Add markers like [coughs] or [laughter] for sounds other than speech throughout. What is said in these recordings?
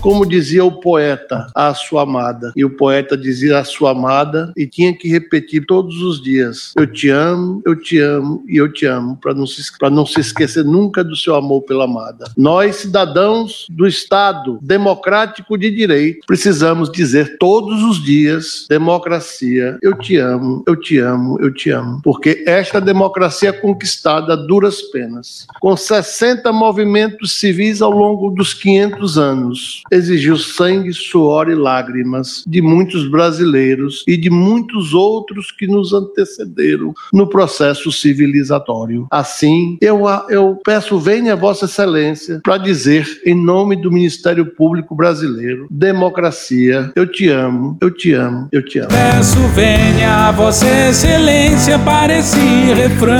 Como dizia o poeta à sua amada, e o poeta dizia à sua amada e tinha que repetir todos os dias: Eu te amo, eu te amo e eu te amo, para não, se, não se esquecer nunca do seu amor pela amada. Nós, cidadãos do Estado democrático de direito, precisamos dizer todos os dias: democracia, eu te amo, eu te amo, eu te amo. Porque esta democracia conquistada a duras penas, com 60 movimentos civis ao longo dos 500 anos exigiu sangue, suor e lágrimas de muitos brasileiros e de muitos outros que nos antecederam no processo civilizatório. Assim, eu, eu peço, venha Vossa Excelência para dizer, em nome do Ministério Público Brasileiro, democracia, eu te amo, eu te amo, eu te amo. Peço, venha Vossa Excelência para esse refrão.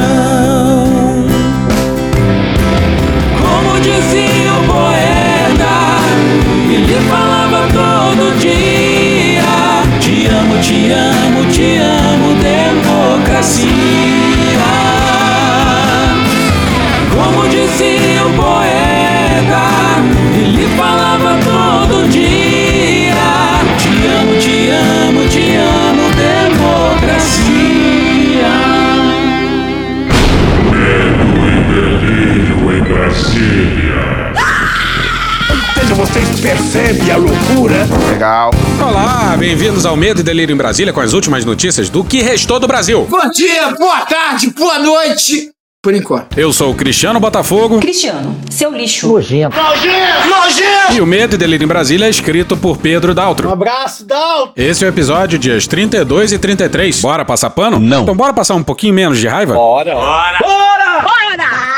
Como dizia o poeta, ele falava todo dia: Te amo, te amo, te amo, democracia. Como dizia Vocês percebem a loucura? Legal. Olá, bem-vindos ao Medo e Delírio em Brasília com as últimas notícias do que restou do Brasil. Bom dia, boa tarde, boa noite. Por enquanto. Eu sou o Cristiano Botafogo. Cristiano, seu lixo. Nojento. Nojento! Nojento! E o Medo e Delírio em Brasília é escrito por Pedro Daltro. Um abraço, Daltro! Esse é o episódio dias 32 e 33. Bora passar pano? Não. Então bora passar um pouquinho menos de raiva? Bora! Bora! Bora! Bora!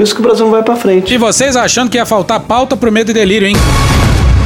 Por isso que o Brasil não vai para frente. E vocês achando que ia faltar pauta pro Medo e Delírio, hein?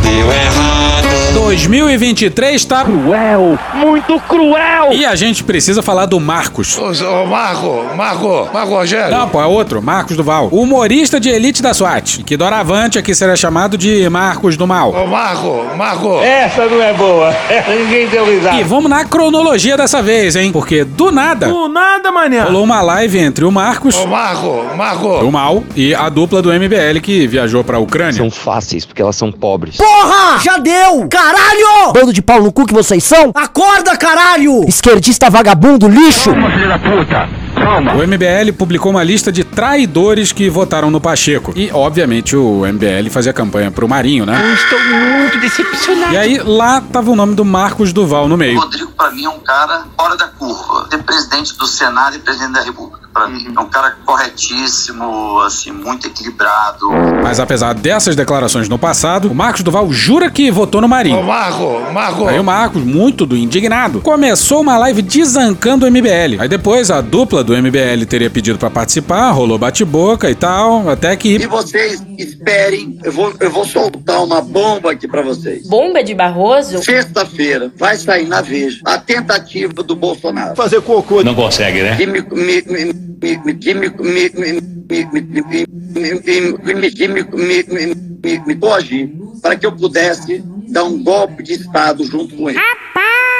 Deu errado. 2023 tá Cruel! Muito cruel! E a gente precisa falar do Marcos. Ô, ô, Marco, Marco, Marco Rogério. Não, pô, é outro, Marcos Duval. Humorista de elite da SWAT. Que doravante aqui será chamado de Marcos do Mal. Ô, Marco, Marco. Essa não é boa. Essa ninguém deu risada. E vamos na cronologia dessa vez, hein? Porque do nada Do nada, manhã. rolou uma live entre o Marcos, Ô, Marco, Marco. o Mal, e a dupla do MBL que viajou pra Ucrânia. São fáceis, porque elas são pobres. Porra! Já deu! Caralho! Bando de pau no cu que vocês são? Acorda, caralho! Esquerdista vagabundo, lixo! O MBL publicou uma lista de traidores que votaram no Pacheco. E, obviamente, o MBL fazia campanha pro Marinho, né? Estou muito decepcionado. E aí, lá tava o nome do Marcos Duval no O meio. Rodrigo, pra mim, é um cara fora da curva. Ser presidente do Senado e presidente da República. Pra mim, é um cara corretíssimo, assim, muito equilibrado. Mas apesar dessas declarações no passado, o Marcos Duval jura que votou no Ô, Marinho. Marco, Marco. Aí o Marcos, muito do indignado, começou uma live desancando o MBL. Aí depois a dupla do MBL teria pedido pra participar, rolou bate-boca e tal, até que E vocês esperem, eu vou, eu vou soltar uma bomba aqui pra vocês. Bomba de Barroso? Sexta-feira vai sair na Veja a tentativa do Bolsonaro Fazer cocô. Não consegue, né? de me, me, me, me, que me, me, me, me, me, me, me, me, que me, me, me, me, me coagir para que eu pudesse dar um golpe de Estado junto com ele.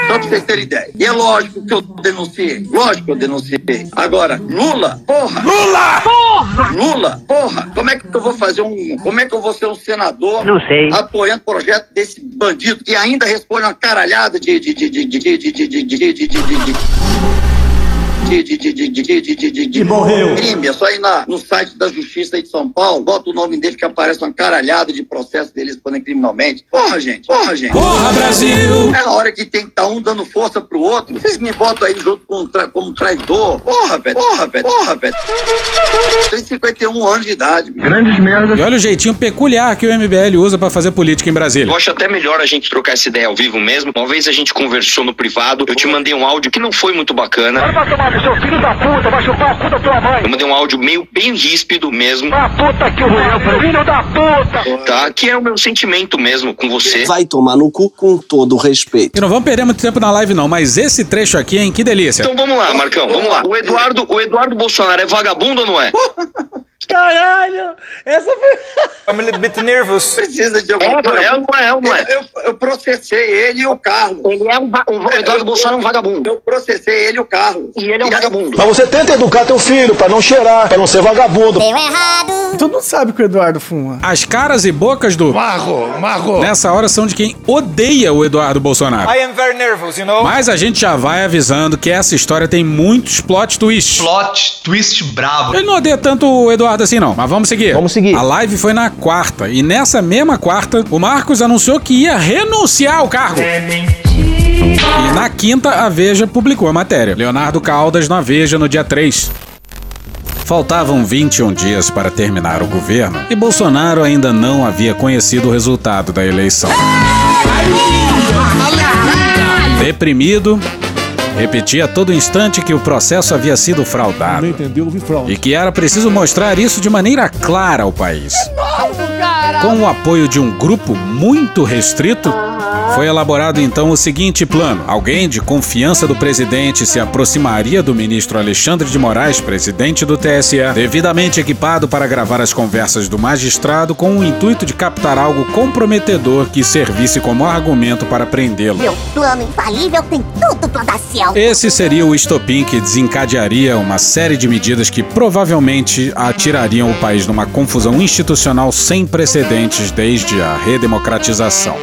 Só pra vocês terem ideia. E é lógico que eu denunciei. Lógico que eu denunciei. Agora, Lula, porra! Lula! Porra! Lula, porra! Como é que eu vou fazer um. Como é que eu vou ser um senador Não sei. apoiando o projeto desse bandido que ainda responde uma caralhada de. de. de. de. de. de. de. de. de. de. de. de de, de, de, de, de, morreu. crime. É só ir na, no site da Justiça de São Paulo, bota o nome dele que aparece uma caralhada de processo deles quando criminalmente. Porra, gente, porra, gente. Porra, Brasil! É a hora que tem que estar um dando força pro outro. Vocês me botam aí junto com, tra como traidor. Porra, velho, porra, velho, porra, velho. Tem 51 anos de idade. Meu. Grandes merdas. E olha o jeitinho peculiar que o MBL usa para fazer política em Brasília. Eu acho até melhor a gente trocar essa ideia ao vivo mesmo. Uma vez a gente conversou no privado, eu te mandei um áudio que não foi muito bacana. Bora tomar seu filho da puta, vai chupar o cu da tua mãe. Eu mandei um áudio meio bem ríspido mesmo, A puta que o eu, filho da puta. tá? Que é o meu sentimento mesmo com você. Vai tomar no cu com todo o respeito. E não vamos perder muito tempo na live não, mas esse trecho aqui, hein, que delícia. Então vamos lá, Marcão, vamos lá. O Eduardo, o Eduardo Bolsonaro é vagabundo ou não é? [laughs] Caralho! Essa foi. I'm a little bit nervous. Precisa de alguma É, coisa. é, não é, não é. Eu, eu- eu processei ele e o carro. Ele é um, um Eduardo Bolsonaro é um vagabundo. Eu processei ele e o carro. E ele é um vagabundo. Mas você tenta educar teu filho pra não cheirar, pra não ser vagabundo. Tu não sabe que o Eduardo fuma. As caras e bocas do Marco, Marco. nessa hora são de quem odeia o Eduardo Bolsonaro. I am very nervous, you know? Mas a gente já vai avisando que essa história tem muitos plot twists. Plot twist brabo. Ele não odeia tanto o Eduardo assim, não. Mas vamos seguir. Vamos seguir. A live foi na quarta. E nessa mesma quarta, o Marcos anunciou que ia renunciar ao cargo. E na quinta, a Veja publicou a matéria. Leonardo Caldas na Veja no dia 3. Faltavam 21 dias para terminar o governo e Bolsonaro ainda não havia conhecido o resultado da eleição. Deprimido, repetia a todo instante que o processo havia sido fraudado entendeu? E que era preciso mostrar isso de maneira clara ao país. Com o apoio de um grupo muito restrito, foi elaborado então o seguinte plano: alguém de confiança do presidente se aproximaria do ministro Alexandre de Moraes, presidente do TSE, devidamente equipado para gravar as conversas do magistrado com o intuito de captar algo comprometedor que servisse como argumento para prendê-lo. Meu plano infalível tem tudo pra dar certo. Esse seria o estopim que desencadearia uma série de medidas que provavelmente atirariam o país numa confusão institucional sem precedentes desde a redemocratização.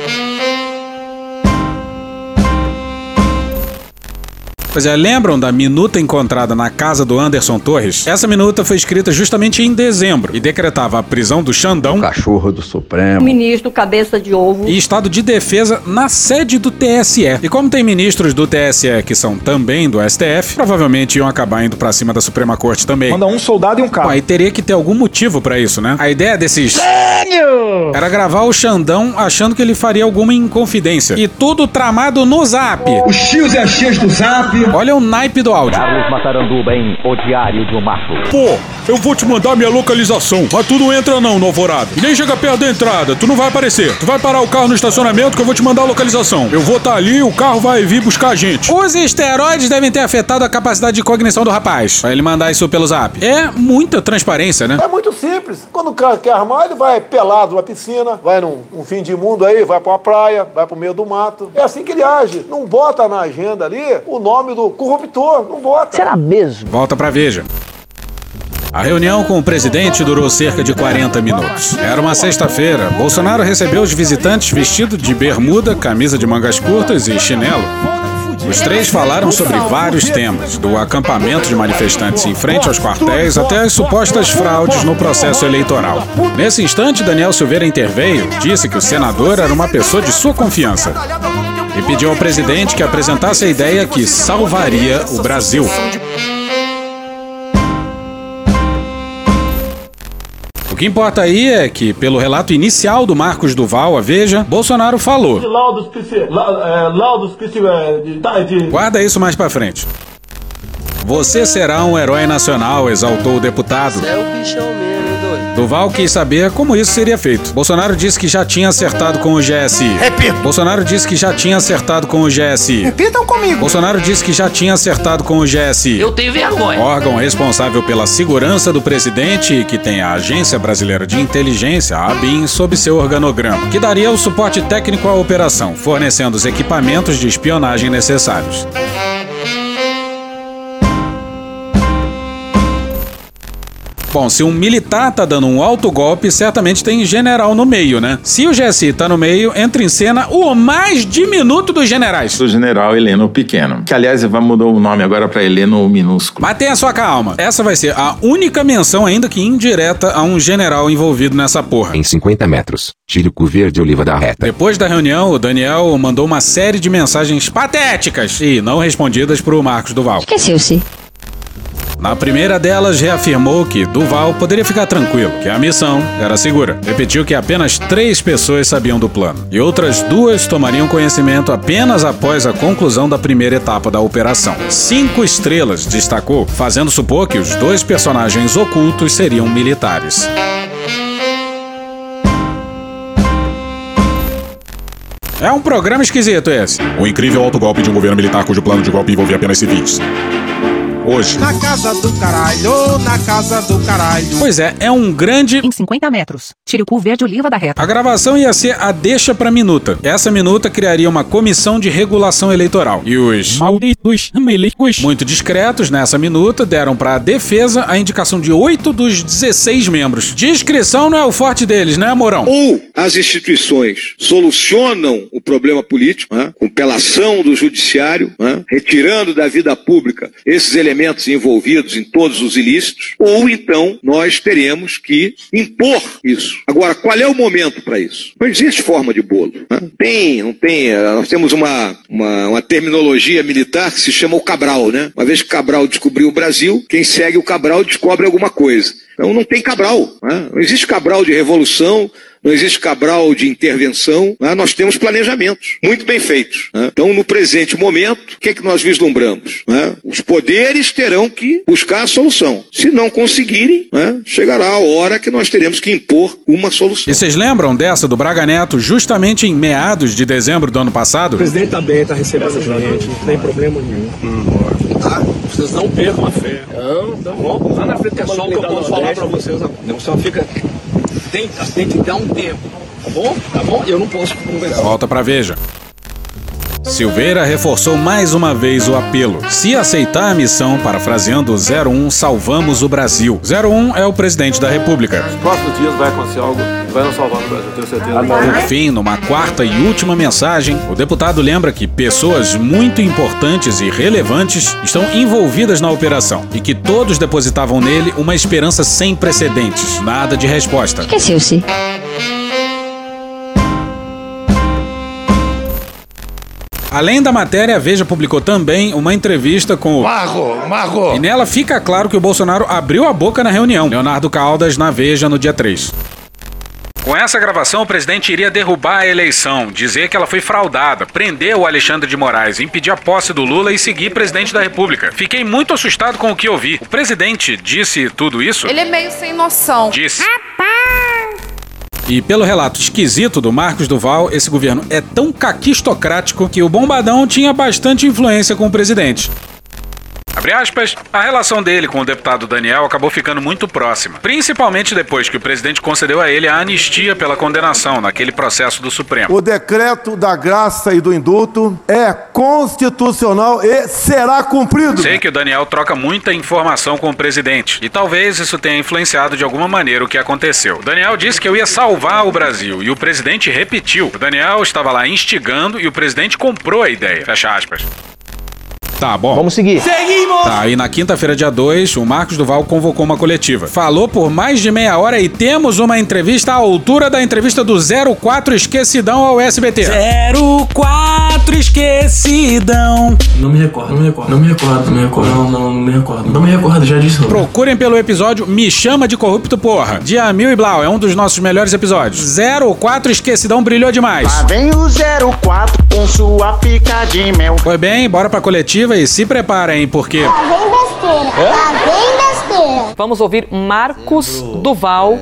Pois é, lembram da minuta encontrada na casa do Anderson Torres? Essa minuta foi escrita justamente em dezembro e decretava a prisão do Xandão, Cachorro do Supremo. Ministro Cabeça de Ovo. e estado de defesa na sede do TSE. E como tem ministros do TSE que são também do STF, provavelmente iam acabar indo pra cima da Suprema Corte também. Manda um soldado e um carro. aí teria que ter algum motivo pra isso, né? A ideia desses era gravar o Xandão achando que ele faria alguma inconfidência. E tudo tramado no Zap. Os tios e as tias do zap. Olha o naipe do áudio. Mataranduba em O Diário um Marco. Pô, eu vou te mandar minha localização, mas tu não entra não no Alvorada. E nem chega perto da entrada, tu não vai aparecer. Tu vai parar o carro no estacionamento que eu vou te mandar a localização. Eu vou estar ali, o carro vai vir buscar a gente. Os esteroides devem ter afetado a capacidade de cognição do rapaz. Pra ele mandar isso pelo zap. É muita transparência, né? É muito simples. Quando o cara quer armar, ele vai pelado numa piscina, vai num um fim de mundo aí, vai pra uma praia, vai pro meio do mato. É assim que ele age. Não bota na agenda ali o nome do corruptor. Não bota. Será mesmo? Volta pra Veja. A reunião com o presidente durou cerca de 40 minutos. Era uma sexta-feira. Bolsonaro recebeu os visitantes vestido de bermuda, camisa de mangas curtas e chinelo. Os três falaram sobre vários temas, do acampamento de manifestantes em frente aos quartéis até as supostas fraudes no processo eleitoral. Nesse instante, Daniel Silveira interveio, disse que o senador era uma pessoa de sua confiança e pediu ao presidente que apresentasse a ideia que salvaria o Brasil. Que importa aí é que, pelo relato inicial do Marcos Duval, a Veja, Bolsonaro falou. Laudos que se. Laudos que se. De, Guarda isso mais pra frente. Você será um herói nacional, exaltou o deputado. É o bichão mesmo. Duval quis saber como isso seria feito. Bolsonaro disse que já tinha acertado com o GSI. Repita. Bolsonaro disse que já tinha acertado com o GSI. Repitam comigo. Bolsonaro disse que já tinha acertado com o GSI. Eu tenho vergonha. Órgão responsável pela segurança do presidente e que tem a Agência Brasileira de Inteligência, a ABIN, sob seu organograma, que daria o suporte técnico à operação, fornecendo os equipamentos de espionagem necessários. Bom, se um militar tá dando um alto golpe, certamente tem general no meio, né? Se o GSI tá no meio, entra em cena o mais diminuto dos generais. Do general Heleno Pequeno. Que, aliás, vai mudar o nome agora pra Heleno Minúsculo. Mas tenha sua calma. Essa vai ser a única menção, ainda que indireta, a um general envolvido nessa porra. Em 50 metros, tire o cu verde oliva da reta. Depois da reunião, o Daniel mandou uma série de mensagens patéticas e não respondidas pro Marcos Duval. Esqueceu-se. Na primeira delas, reafirmou que Duval poderia ficar tranquilo, que a missão era segura. Repetiu que apenas três pessoas sabiam do plano e outras duas tomariam conhecimento apenas após a conclusão da primeira etapa da operação. Cinco estrelas, destacou, fazendo supor que os dois personagens ocultos seriam militares. É um programa esquisito esse. O incrível autogolpe de um governo militar cujo plano de golpe envolvia apenas civis. Hoje. Na casa do caralho, na casa do caralho. Pois é, é um grande. Em 50 metros. Tire o cu verde oliva da reta. A gravação ia ser a deixa pra minuta. Essa minuta criaria uma comissão de regulação eleitoral. E os malditos milicos, muito discretos nessa minuta, deram pra defesa a indicação de 8 dos 16 membros. Discrição não é o forte deles, né, Mourão? Ou as instituições solucionam o problema político, né, com pelação do judiciário, né, retirando da vida pública esses elementos envolvidos em todos os ilícitos, ou então nós teremos que impor isso. Agora, qual é o momento para isso? Não existe forma de bolo. Né? Tem, não tem. Nós temos uma, uma, uma terminologia militar que se chama o Cabral, né? Uma vez que Cabral descobriu o Brasil, quem segue o Cabral descobre alguma coisa. Então não tem Cabral. Né? Não existe Cabral de revolução, não existe Cabral de intervenção, né? nós temos planejamentos muito bem feitos. né? Então, no presente momento, o que é que nós vislumbramos? né? Os poderes terão que buscar a solução. Se não conseguirem, né? chegará a hora que nós teremos que impor uma solução. E vocês lembram dessa do Braga Neto justamente em meados de dezembro do ano passado? O presidente tá bem, tá recebendo gente, não tem problema nenhum. Tá? Vocês não percam a fé. Não, então vamos lá na frente que é só o que eu posso falar pra vocês. Não, só fica. Tem, tem que dar um tempo, tá bom? Tá bom? Eu não posso conversar. Volta pra Veja. Silveira reforçou mais uma vez o apelo. Se aceitar a missão, parafraseando o 01, salvamos o Brasil. 01 é o presidente da República. Nos próximos dias vai acontecer algo que vai nos salvar no Brasil, tenho certeza. Por fim, numa quarta e última mensagem, o deputado lembra que pessoas muito importantes e relevantes estão envolvidas na operação e que todos depositavam nele uma esperança sem precedentes. Nada de resposta. Esqueceu-se. Além da matéria, a Veja publicou também uma entrevista com o. Marro, Marro. E nela fica claro que o Bolsonaro abriu a boca na reunião. Leonardo Caldas na Veja no dia 3. Com essa gravação, o presidente iria derrubar a eleição, dizer que ela foi fraudada, prender o Alexandre de Moraes, impedir a posse do Lula e seguir presidente da República. Fiquei muito assustado com o que ouvi. O presidente disse tudo isso? Ele é meio sem noção. Disse. E pelo relato esquisito do Marcos Duval, esse governo é tão caquistocrático que o Bombadão tinha bastante influência com o presidente. Abre aspas, a relação dele com o deputado Daniel acabou ficando muito próxima, principalmente depois que o presidente concedeu a ele a anistia pela condenação naquele processo do Supremo. O decreto da graça e do indulto é constitucional e será cumprido. Sei que o Daniel troca muita informação com o presidente e talvez isso tenha influenciado de alguma maneira o que aconteceu. O Daniel disse que eu ia salvar o Brasil e o presidente repetiu. O Daniel estava lá instigando e o presidente comprou a ideia. Fecha aspas. Tá bom. Vamos seguir. Seguimos! Tá, e na quinta-feira, dia 2, o Marcos Duval convocou uma coletiva. Falou por mais de meia hora e temos uma entrevista à altura da entrevista do 04 Esquecidão ao SBT. 04 esquecidão. Não me recordo, não me recordo, não me recordo, não me recordo, não, não, não me recordo. Não me recordo, já disse. Procurem pelo episódio Me Chama de Corrupto Porra. Dia Mil e Blau, é um dos nossos melhores episódios. 04 Esquecidão brilhou demais. Lá vem o 04 com sua pica de mel. Foi bem, bora pra coletiva e se preparem, porque. Lá vem besteira. Lá vem besteira. Vamos ouvir Marcos Duval.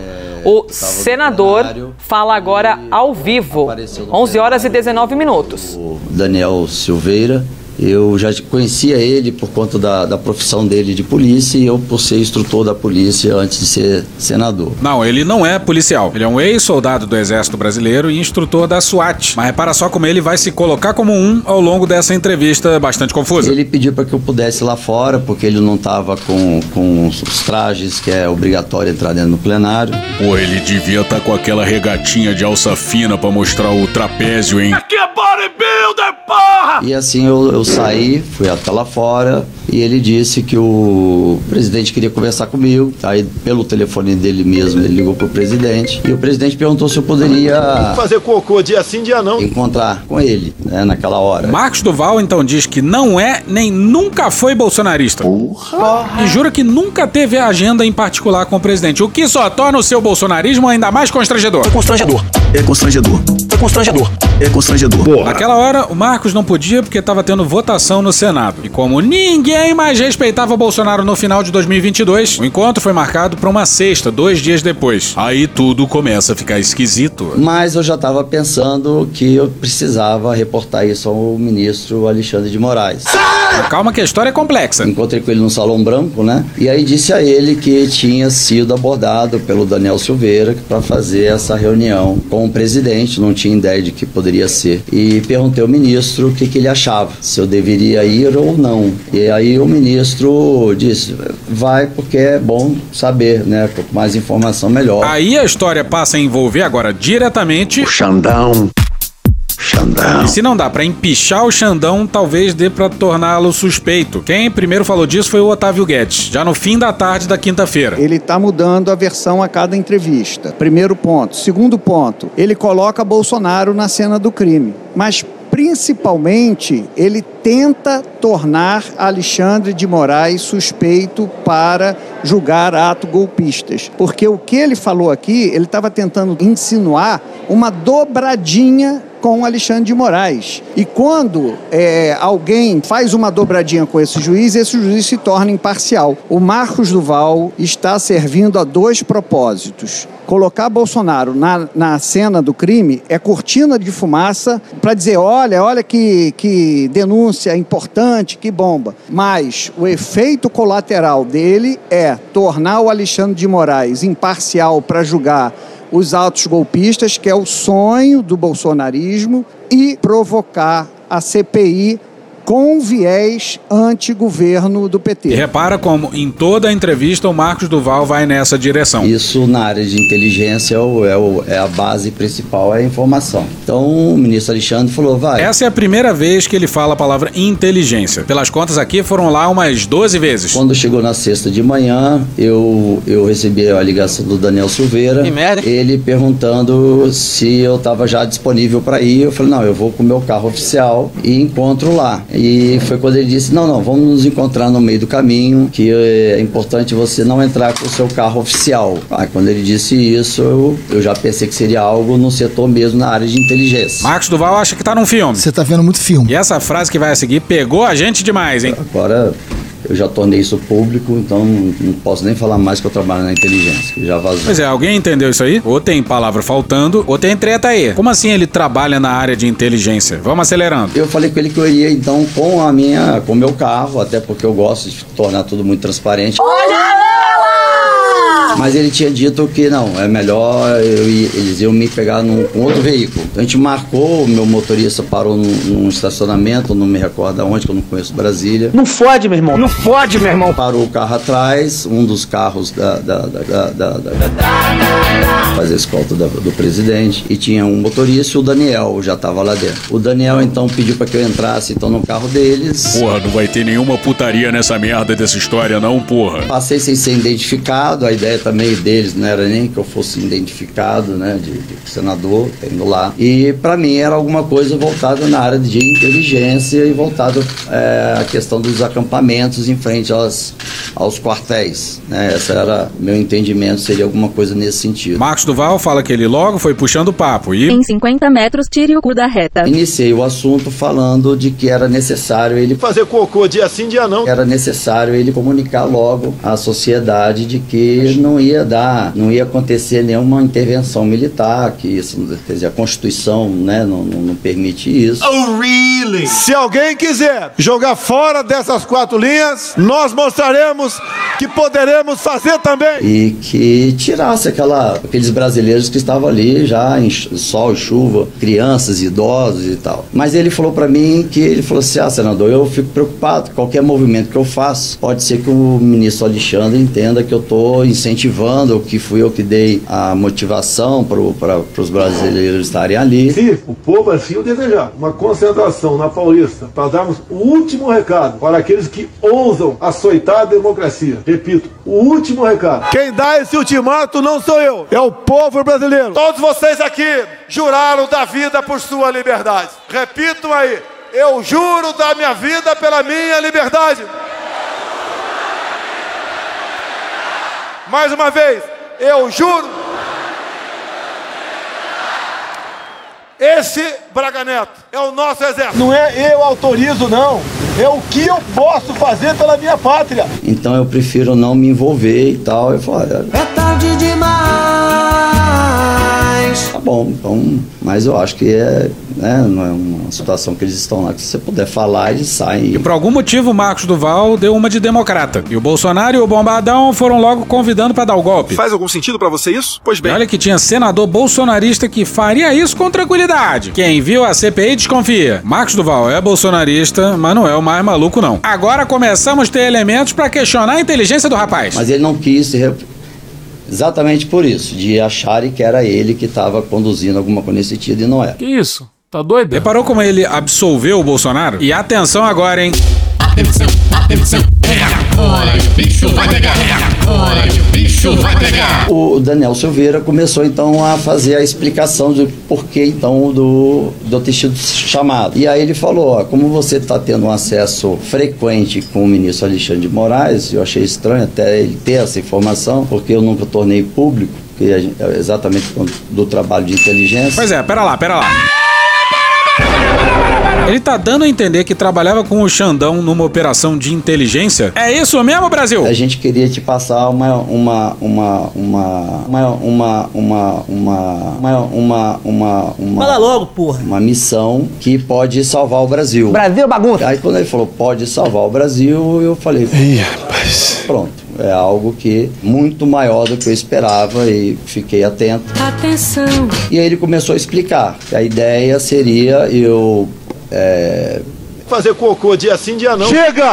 O senador fala agora ao vivo, 11 horas e 19 minutos. Daniel Silveira. Eu já conhecia ele por conta da, da profissão dele de polícia e eu por ser instrutor da polícia antes de ser senador. Não, ele não é policial. Ele é um ex-soldado do Exército Brasileiro e instrutor da SWAT. Mas repara só como ele vai se colocar como um ao longo dessa entrevista bastante confusa. Ele pediu para que eu pudesse ir lá fora, porque ele não estava com, com os trajes que é obrigatório entrar dentro do plenário. Pô, ele devia estar com aquela regatinha de alça fina pra mostrar o trapézio, hein? Aqui é bodybuilder, porra! E assim eu, eu saí, fui até lá fora e ele disse que o presidente queria conversar comigo. Aí, pelo telefone dele mesmo, ele ligou pro presidente e o presidente perguntou se eu poderia Fazer cocô dia sim, dia não. encontrar com ele, né, naquela hora. Marcos Duval então diz que não é nem nunca foi bolsonarista. E jura que nunca teve agenda em particular com o presidente, o que só torna o seu bolsonarismo ainda mais constrangedor. É constrangedor. É constrangedor. É constrangedor. É constrangedor. Naquela hora, o Marcos não podia porque estava tendo votação no Senado. E como ninguém mais respeitava Bolsonaro no final de 2022, o encontro foi marcado para uma sexta, dois dias depois. Aí tudo começa a ficar esquisito. Mas eu já estava pensando que eu precisava reportar isso ao ministro Alexandre de Moraes. Calma que a história é complexa. Encontrei com ele no Salão Branco, né? E aí disse a ele que tinha sido abordado pelo Daniel Silveira para fazer essa reunião com o presidente, não tinha ideia de que poderia ser. E perguntei ao ministro o que, que ele achava, se eu deveria ir ou não. E aí o ministro disse: vai porque é bom saber, né? Quanto mais informação, melhor. Aí a história passa a envolver agora diretamente. O Xandão. Xandão. E se não dá pra empichar o Xandão, talvez dê pra torná-lo suspeito. Quem primeiro falou disso foi o Otávio Guedes, já no fim da tarde da quinta-feira. Ele está mudando a versão a cada entrevista. Primeiro ponto. Segundo ponto, ele coloca Bolsonaro na cena do crime. Mas principalmente ele tenta tornar Alexandre de Moraes suspeito para julgar atos golpistas. Porque o que ele falou aqui, ele estava tentando insinuar uma dobradinha com Alexandre de Moraes. E quando é, alguém faz uma dobradinha com esse juiz, esse juiz se torna imparcial. O Marcos Duval está servindo a dois propósitos. Colocar Bolsonaro na, na cena do crime é cortina de fumaça para dizer: olha, olha que, que denúncia importante, que bomba. Mas o efeito colateral dele é tornar o Alexandre de Moraes imparcial para julgar os atos golpistas, que é o sonho do bolsonarismo, e provocar a CPI com viés anti-governo do PT. E repara como em toda a entrevista o Marcos Duval vai nessa direção. Isso na área de inteligência é, o, é, o, é a base principal, é a informação. Então o ministro Alexandre falou, vai. Essa é a primeira vez que ele fala a palavra inteligência. Pelas contas aqui foram lá umas 12 vezes. Quando chegou na sexta de manhã, eu, eu recebi a ligação do Daniel Silveira. Que merda. Ele perguntando se eu estava já disponível para ir. Eu falei, não, eu vou com o meu carro oficial e encontro lá. E foi quando ele disse: Não, não, vamos nos encontrar no meio do caminho, que é importante você não entrar com o seu carro oficial. Aí quando ele disse isso, eu, eu já pensei que seria algo no setor mesmo, na área de inteligência. Marcos Duval acha que tá num filme. Você tá vendo muito filme. E essa frase que vai a seguir pegou a gente demais, hein? Agora eu já tornei isso público, então não posso nem falar mais que eu trabalho na inteligência, que já vazou. Pois é, alguém entendeu isso aí? Ou tem palavra faltando, ou tem treta aí. Como assim ele trabalha na área de inteligência? Vamos acelerando. Eu falei com ele que eu iria então com a minha, com o meu carro, até porque eu gosto de tornar tudo muito transparente. Olha! Mas ele tinha dito que não, é melhor eu ir- eles iam me pegar num, com outro veículo. Então a gente marcou, o meu motorista parou num, num estacionamento, não me recordo aonde, que eu não conheço Brasília. Não fode, meu irmão. Não fode, meu irmão. Parou o carro atrás, um dos carros da, da, da, da, da, da- fazer escolta da- do presidente, e tinha um motorista e o Daniel já estava lá dentro. O Daniel então pediu para que eu entrasse então no carro deles. Porra, não vai ter nenhuma putaria nessa merda dessa história, não, porra. Passei sem ser identificado, a ideia também deles não era nem que eu fosse identificado, né, de, de senador, indo lá. E para mim era alguma coisa voltada na área de inteligência e voltado é, à questão dos acampamentos em frente aos, aos quartéis, né? Essa era meu entendimento, seria alguma coisa nesse sentido. Marcos Duval fala que ele logo foi puxando o papo e. Em 50 metros, tire o cu da reta. Iniciei o assunto falando de que era necessário ele Fazer cocô dia sim, dia não. era necessário ele comunicar logo à sociedade de que não ia dar, não ia acontecer nenhuma intervenção militar, que isso, quer dizer, a Constituição né, não, não, não permite isso. Oh, really? Se alguém quiser jogar fora dessas quatro linhas, nós mostraremos que poderemos fazer também. E que tirasse aquela, aqueles brasileiros que estavam ali já em sol e chuva, crianças, idosos e tal. Mas ele falou para mim que ele falou assim: ah, senador, eu fico preocupado. Qualquer movimento que eu faço, pode ser que o ministro Alexandre entenda que eu estou incentivando, que fui eu que dei a motivação para os brasileiros estarem ali. Se o povo assim o desejar, uma concentração na Paulista para darmos o último recado para aqueles que ousam açoitar a democracia. Repito, o último recado. Quem dá esse ultimato não sou eu, é o povo brasileiro. Todos vocês aqui juraram da vida por sua liberdade. Repitam aí. Eu juro da minha vida pela minha liberdade. Mais uma vez, eu juro. Esse Braga Neto é o nosso exército. Não é eu autorizo, não. É o que eu posso fazer pela minha pátria. Então eu prefiro não me envolver e tal. Eu olha, É tarde demais. Tá bom. Então, mas eu acho que é, né, não é uma situação que eles estão lá que se você puder falar, eles saem. E por algum motivo, o Marcos Duval deu uma de democrata. E o Bolsonaro e o Bombadão foram logo convidando para dar o golpe. Faz algum sentido para você isso? Pois bem. E olha que tinha senador bolsonarista que faria isso com tranquilidade. Quem viu a CPI desconfia. Marcos Duval é bolsonarista, mas não é o mais maluco não. Agora começamos a ter elementos para questionar a inteligência do rapaz. Mas ele não quis se re- exatamente por isso, de acharem que era ele que estava conduzindo alguma coisa nesse sentido e não era. Que isso? Tá doido? Reparou como ele absolveu o Bolsonaro? E atenção agora, hein? Atenção, atenção, é agora o bicho vai pegar. É agora que o bicho vai pegar. O Daniel Silveira começou então a fazer a explicação do porquê então do, do ter sido chamado. E aí ele falou: ó, como você está tendo um acesso frequente com o ministro Alexandre de Moraes, eu achei estranho até ele ter essa informação, porque eu nunca tornei público, porque é exatamente do trabalho de inteligência. Pois é, pera lá, pera lá. Ele tá dando a entender que trabalhava com o Xandão numa operação de inteligência? É isso mesmo, Brasil? A gente queria te passar uma uma uma uma uma uma uma uma uma uma uma Fala logo, porra. uma missão que pode salvar o Brasil. Brasil bagunça. Aí quando ele falou pode salvar o Brasil, eu falei, Ih, rapaz. Pronto, é algo que muito maior do que eu esperava e fiquei atento. Atenção. E aí ele começou a explicar. que A ideia seria eu 呃 Fazer cocô dia sim, dia não.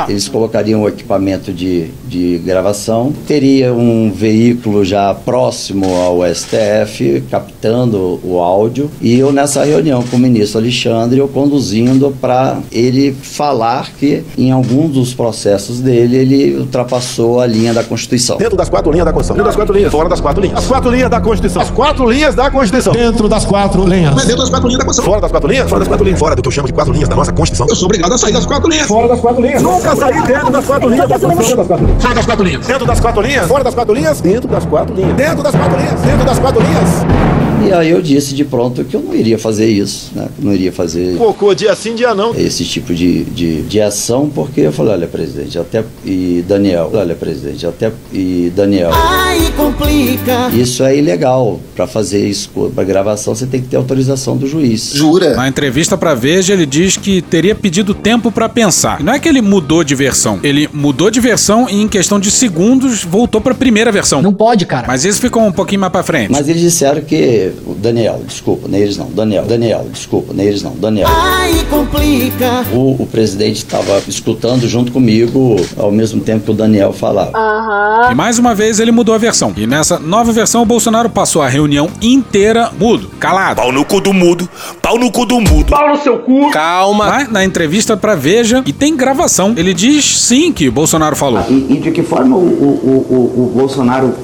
Eles colocariam o equipamento de, de gravação, teria um veículo já próximo ao STF, captando o áudio, e eu nessa reunião com o ministro Alexandre, eu conduzindo para ele falar que em algum dos processos dele ele ultrapassou a linha da Constituição. Dentro das quatro linhas da Constituição. Dentro das quatro linhas. Fora das quatro linhas. As quatro linhas da Constituição. As quatro linhas da Constituição. Dentro das quatro linhas. Mas dentro das quatro linhas da Constituição. Fora das quatro linhas? Fora das quatro linhas. Fora do que eu chamo de quatro linhas da nossa Constituição. Eu sou obrigado a sair das quatro linhas. Fora das quatro linhas. Nunca saí dentro das quatro linhas. Fora das quatro linhas. Dentro das quatro linhas? Fora das quatro linhas? Dentro das quatro linhas. Dentro das quatro linhas. Dentro das quatro linhas. E aí eu disse de pronto que eu não iria fazer isso, né? Não iria fazer Cocô dia sim, dia não. esse tipo de, de, de ação, porque eu falei, olha, presidente, até e Daniel, olha, presidente, até e Daniel. Ai, complica. Isso é ilegal. Para fazer isso, para gravação, você tem que ter autorização do juiz. Na entrevista pra Veja, ele diz que teria pedido tempo pra pensar. Não é que ele mudou de versão. Ele mudou de versão e em questão de segundos voltou pra primeira versão. Não pode, cara. Mas isso ficou um pouquinho mais pra frente. Mas eles disseram que. O Daniel, desculpa, nem eles não. Daniel, Daniel, desculpa, nem eles não. Daniel. Ai, complica. O, o presidente estava escutando junto comigo ao mesmo tempo que o Daniel falava. E mais uma vez ele mudou a versão. E nessa nova versão, o Bolsonaro passou a reunião inteira mudo, calado. Pau no cu do mudo, pau no cu do mudo. Pau no seu cu. Calma. Mas na entrevista pra Veja, e tem gravação, ele diz sim que o Bolsonaro falou. E, e de que forma o, o, o, o Bolsonaro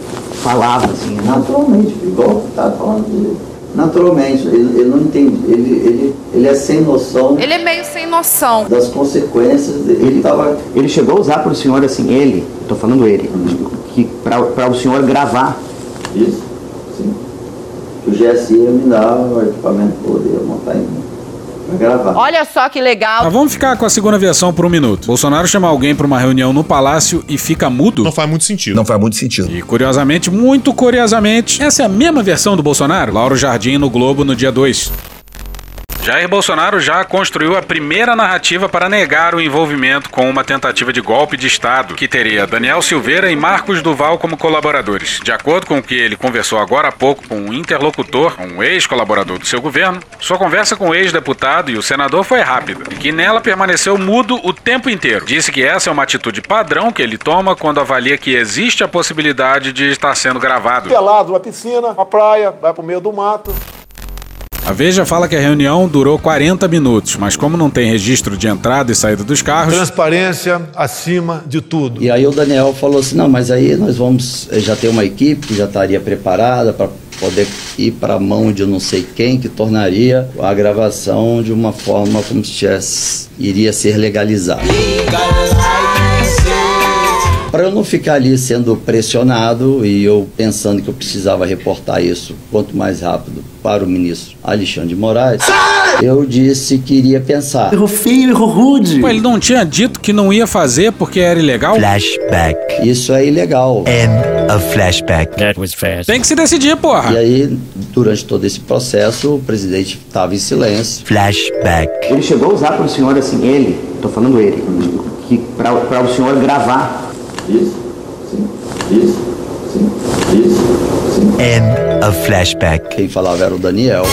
falava assim? Naturalmente, igual tá falando dele. Naturalmente, ele, ele não entende, ele, ele, ele é sem noção Ele é meio sem noção. das consequências. dele. Ele tava. Ele chegou a usar para o senhor assim, ele, tô falando ele, que para o senhor gravar. Isso, sim. Que o GSI ia me dar o equipamento para poder montar em pra gravar. Olha só que legal. Mas vamos ficar com a segunda versão por um minuto. Bolsonaro chama alguém pra uma reunião no palácio e fica mudo? Não faz muito sentido. Não faz muito sentido. E curiosamente, muito curiosamente, essa é a mesma versão do Bolsonaro? Lauro Jardim no Globo no dia 2. Jair Bolsonaro já construiu a primeira narrativa para negar o envolvimento com uma tentativa de golpe de Estado, que teria Daniel Silveira e Marcos Duval como colaboradores. De acordo com o que ele conversou agora há pouco com um interlocutor, um ex-colaborador do seu governo, sua conversa com o ex-deputado e o senador foi rápida, e que nela permaneceu mudo o tempo inteiro. Disse que essa é uma atitude padrão que ele toma quando avalia que existe a possibilidade de estar sendo gravado. Pelado numa piscina, uma praia, vai pro meio do mato. A Veja fala que a reunião durou 40 minutos, mas como não tem registro de entrada e saída dos carros. Transparência acima de tudo. E aí o Daniel falou assim: não, mas aí nós vamos eh, já ter uma equipe que já estaria preparada para poder ir para a mão de eu não sei quem, que tornaria a gravação de uma forma como se tivesse, iria ser legalizada. Para Para eu não ficar ali sendo pressionado e eu pensando que eu precisava reportar isso quanto mais rápido para o ministro Alexandre de Moraes, eu disse que iria pensar. Errou feio, errou rude. Pô, ele não tinha dito que não ia fazer porque era ilegal? Flashback. Isso é ilegal. End of flashback. That was fast. Tem que se decidir, porra. E aí, durante todo esse processo, o presidente estava em silêncio. Flashback. Ele chegou a usar para o senhor assim, ele, tô falando ele, que para o senhor gravar. Isso, sim, isso, sim, isso. End of flashback. Quem falava era o Daniel.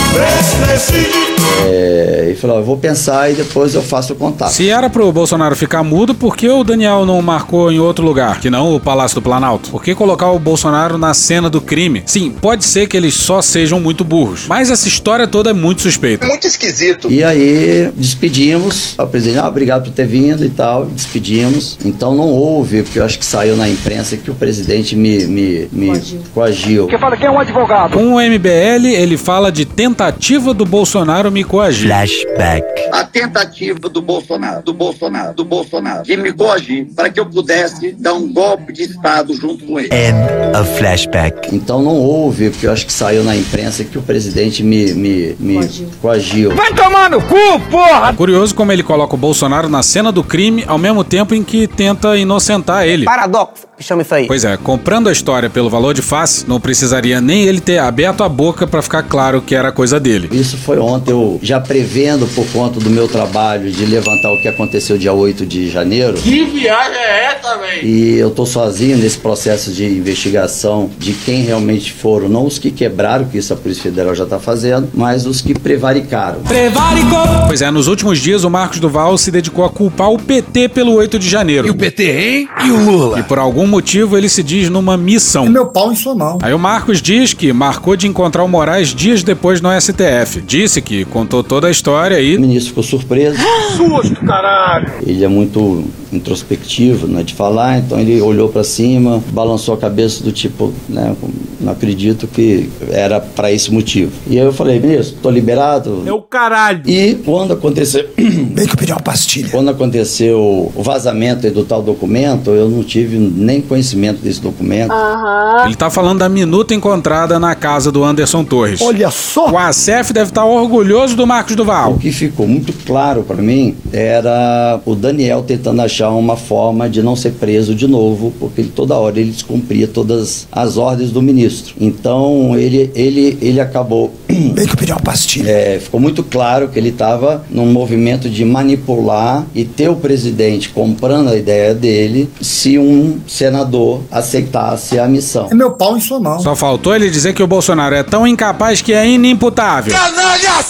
É, ele falou: eu vou pensar e depois eu faço o contato. Se era pro Bolsonaro ficar mudo, por que o Daniel não marcou em outro lugar, que não o Palácio do Planalto? Por que colocar o Bolsonaro na cena do crime? Sim, pode ser que eles só sejam muito burros, mas essa história toda é muito suspeita. Muito esquisito. E aí despedimos. O presidente, ah, obrigado por ter vindo e tal. Despedimos. Então não houve, porque eu acho que saiu na imprensa que o presidente me, me, me coagiu. coagiu. Que fala que é um advogado. Com o MBL, ele fala de tentativa do Bolsonaro me coagir. Flashback. A tentativa do Bolsonaro, do Bolsonaro, do Bolsonaro, de me coagir para que eu pudesse dar um golpe de Estado junto com ele. End of flashback. Então não houve, porque eu acho que saiu na imprensa que o presidente me, me, me coagiu. coagiu. Vai tomar no cu, porra! Curioso como ele coloca o Bolsonaro na cena do crime ao mesmo tempo em que tenta inocentar ele. Paradoxo, chama isso aí. Pois é, comprando a história pelo valor de face, não precisaria nem ele ter aberto a boca para ficar claro que era coisa dele. Isso foi ontem, eu já prevendo por conta do meu trabalho de levantar o que aconteceu dia 8 de janeiro. Que viagem é essa, velho? E eu tô sozinho nesse processo de investigação de quem realmente foram, não os que quebraram, que isso a Polícia Federal já tá fazendo, mas os que prevaricaram. Prevaricou! Pois é, nos últimos dias o Marcos Duval se dedicou a culpar o PT pelo 8 de janeiro. E o PT, hein? E o Lula? E por algum motivo ele se diz numa missão. É meu pau em sua mão. Aí o Marcos diz que marcou de encontrar o Moraes dias depois no STF. Disse que contou toda a história e. O ministro ficou surpreso. [gasps] Susto, caralho! Ele é muito introspectivo, não é de falar, então ele olhou para cima, balançou a cabeça do tipo, né, não acredito que era para esse motivo. E aí eu falei, ministro, tô liberado. É o caralho! E quando aconteceu. [coughs] Bem que eu pedi uma pastilha. Quando aconteceu o vazamento do tal documento, eu não tive nem conhecimento desse documento. Aham. Ele tá falando da minuta encontrada na casa do Anderson Torres. Olha só! O ACF deve estar orgulhoso do Marcos Duval. O que ficou muito claro para mim era o Daniel tentando achar uma forma de não ser preso de novo, porque ele, toda hora ele descumpria todas as ordens do ministro. Então ele, ele, ele acabou. Bem que eu pedi uma pastilha. É, ficou muito claro que ele estava num movimento de manipular e ter o presidente comprando a ideia dele se um senador aceitasse a missão. É meu pau em sua mão. Só faltou ele dizer que o Bolsonaro é tão incapaz que é inimputável.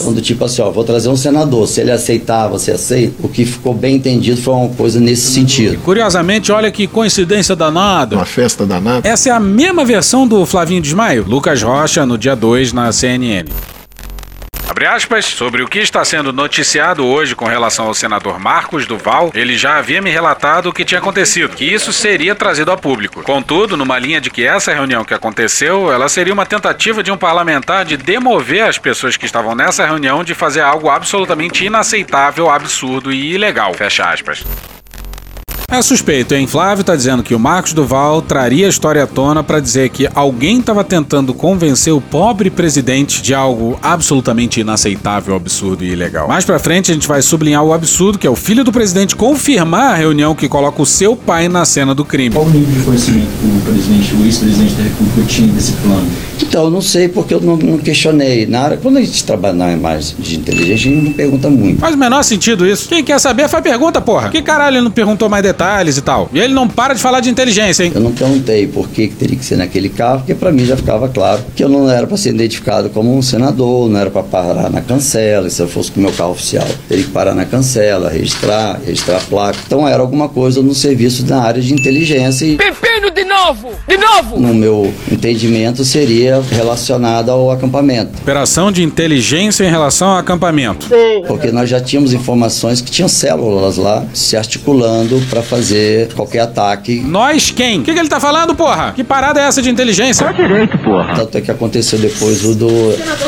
Então, do tipo assim, ó, vou trazer um senador, se ele aceitar, você aceita? O que ficou bem entendido foi uma coisa nesse sentido. Curiosamente, olha que coincidência danada. Uma festa danada. Essa é a mesma versão do Flavinho Desmaio, Lucas Rocha, no dia 2 na CNN. Abre aspas, sobre o que está sendo noticiado hoje com relação ao senador Marcos Duval, ele já havia me relatado o que tinha acontecido, que isso seria trazido a público. Contudo, numa linha de que essa reunião que aconteceu, ela seria uma tentativa de um parlamentar de demover as pessoas que estavam nessa reunião de fazer algo absolutamente inaceitável, absurdo e ilegal. Fecha aspas. É suspeito, hein? Flávio tá dizendo que o Marcos Duval traria a história à tona para dizer que alguém estava tentando convencer o pobre presidente de algo absolutamente inaceitável, absurdo e ilegal. Mais pra frente a gente vai sublinhar o absurdo que é o filho do presidente confirmar a reunião que coloca o seu pai na cena do crime. Qual o nível de conhecimento o presidente, o ex-presidente da República tinha desse plano? Então, eu não sei porque eu não, não questionei. Na área, quando a gente trabalha na imagem de inteligência, a gente não pergunta muito. Faz o menor sentido isso. Quem quer saber faz pergunta, porra. Que caralho ele não perguntou mais detalhes e tal? E ele não para de falar de inteligência, hein? Eu não perguntei por que que teria que ser naquele carro, porque para mim já ficava claro que eu não era para ser identificado como um senador, não era para parar na cancela. E se eu fosse com o meu carro oficial, teria que parar na cancela, registrar, registrar a placa. Então era alguma coisa no serviço da área de inteligência e Pepino de novo! De novo! no meu entendimento, seria relacionada ao acampamento. Operação de inteligência em relação ao acampamento. Porque nós já tínhamos informações que tinham células lá se articulando para fazer qualquer ataque. Nós quem? O que, que ele tá falando, porra? Que parada é essa de inteligência? É direito, porra. Tanto é que aconteceu depois o do.